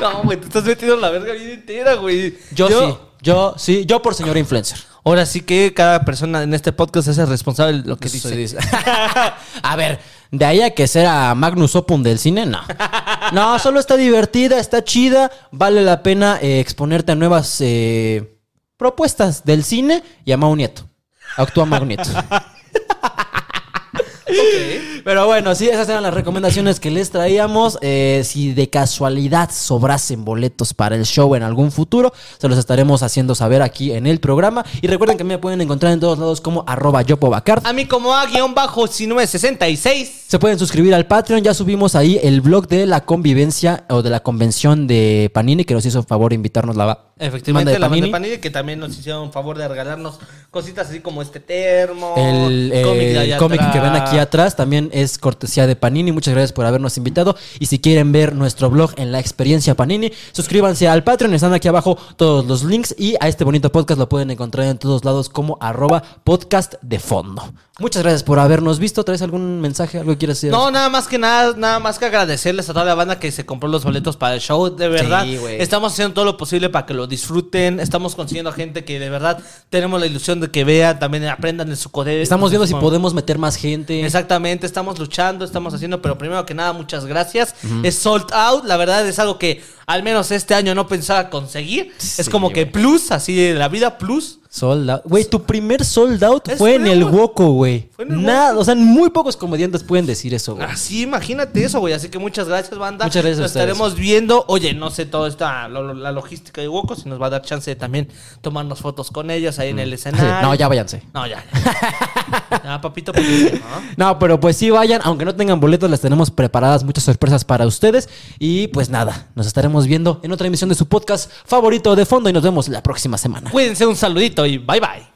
Speaker 2: No, güey, te estás metiendo la verga bien entera, güey.
Speaker 1: Yo sí. Yo, sí, yo por señora influencer.
Speaker 2: Ahora sí que cada persona en este podcast es el responsable de lo que dice.
Speaker 1: dice. a ver, de ahí a que ser a Magnus Opum del cine, no. No, solo está divertida, está chida, vale la pena eh, exponerte a nuevas eh, propuestas del cine y a Mau Nieto. Actúa Mau Nieto. Pero bueno, sí, esas eran las recomendaciones que les traíamos. Eh, si de casualidad sobrasen boletos para el show en algún futuro, se los estaremos haciendo saber aquí en el programa. Y recuerden que me pueden encontrar en todos lados como arroba yopobacard.
Speaker 2: A mí como A-1966.
Speaker 1: Se pueden suscribir al Patreon. Ya subimos ahí el blog de la convivencia o de la convención de Panini, que nos hizo favor de invitarnos la
Speaker 2: Efectivamente,
Speaker 1: banda de
Speaker 2: la
Speaker 1: Panini.
Speaker 2: de Panini, que también nos hicieron favor de regalarnos cositas así como este termo.
Speaker 1: El,
Speaker 2: cómic de allá
Speaker 1: cómic que ven aquí atrás también es cortesía de Panini. Muchas gracias por habernos invitado. Y si quieren ver nuestro blog en la experiencia Panini, suscríbanse al Patreon. Están aquí abajo todos los links. Y a este bonito podcast lo pueden encontrar en todos lados como arroba podcast de fondo. Muchas gracias por habernos visto. ¿Traes algún mensaje? ¿Algo que quieras decir?
Speaker 2: No, nada más que nada, nada más que agradecerles a toda la banda que se compró los boletos para el show. De verdad,
Speaker 1: Sí,
Speaker 2: estamos haciendo todo lo posible para que lo disfruten. Estamos consiguiendo gente que de verdad tenemos la ilusión de que vean, también aprendan de su coder.
Speaker 1: Estamos viendo si podemos meter más gente.
Speaker 2: Exactamente, estamos luchando, estamos haciendo, pero primero que nada, muchas gracias. Es sold out, la verdad es algo que al menos este año no pensaba conseguir. es como que plus, así de la vida plus.
Speaker 1: Sold out. Güey, tu primer sold out
Speaker 2: Es
Speaker 1: fue en el Woco, güey.
Speaker 2: fue en el
Speaker 1: Nada, o sea, muy pocos comediantes pueden decir eso, güey.
Speaker 2: Así, imagínate eso, güey. Así que muchas gracias, banda.
Speaker 1: Muchas gracias a
Speaker 2: Nos
Speaker 1: ustedes.
Speaker 2: estaremos viendo. Oye, no sé todo esta, lo- lo- la logística de Woco, si nos va a dar chance de también tomarnos fotos con ellos ahí en el escenario.
Speaker 1: Mm. No, ya váyanse.
Speaker 2: No, ya. Ya, Ya, papito, papito, ¿no?
Speaker 1: No, pero pues sí vayan, aunque no tengan boletos, les tenemos preparadas muchas sorpresas para ustedes. Y pues nada, nos estaremos viendo en otra emisión de su podcast favorito de fondo y nos vemos la próxima semana.
Speaker 2: Cuídense un saludito y bye bye.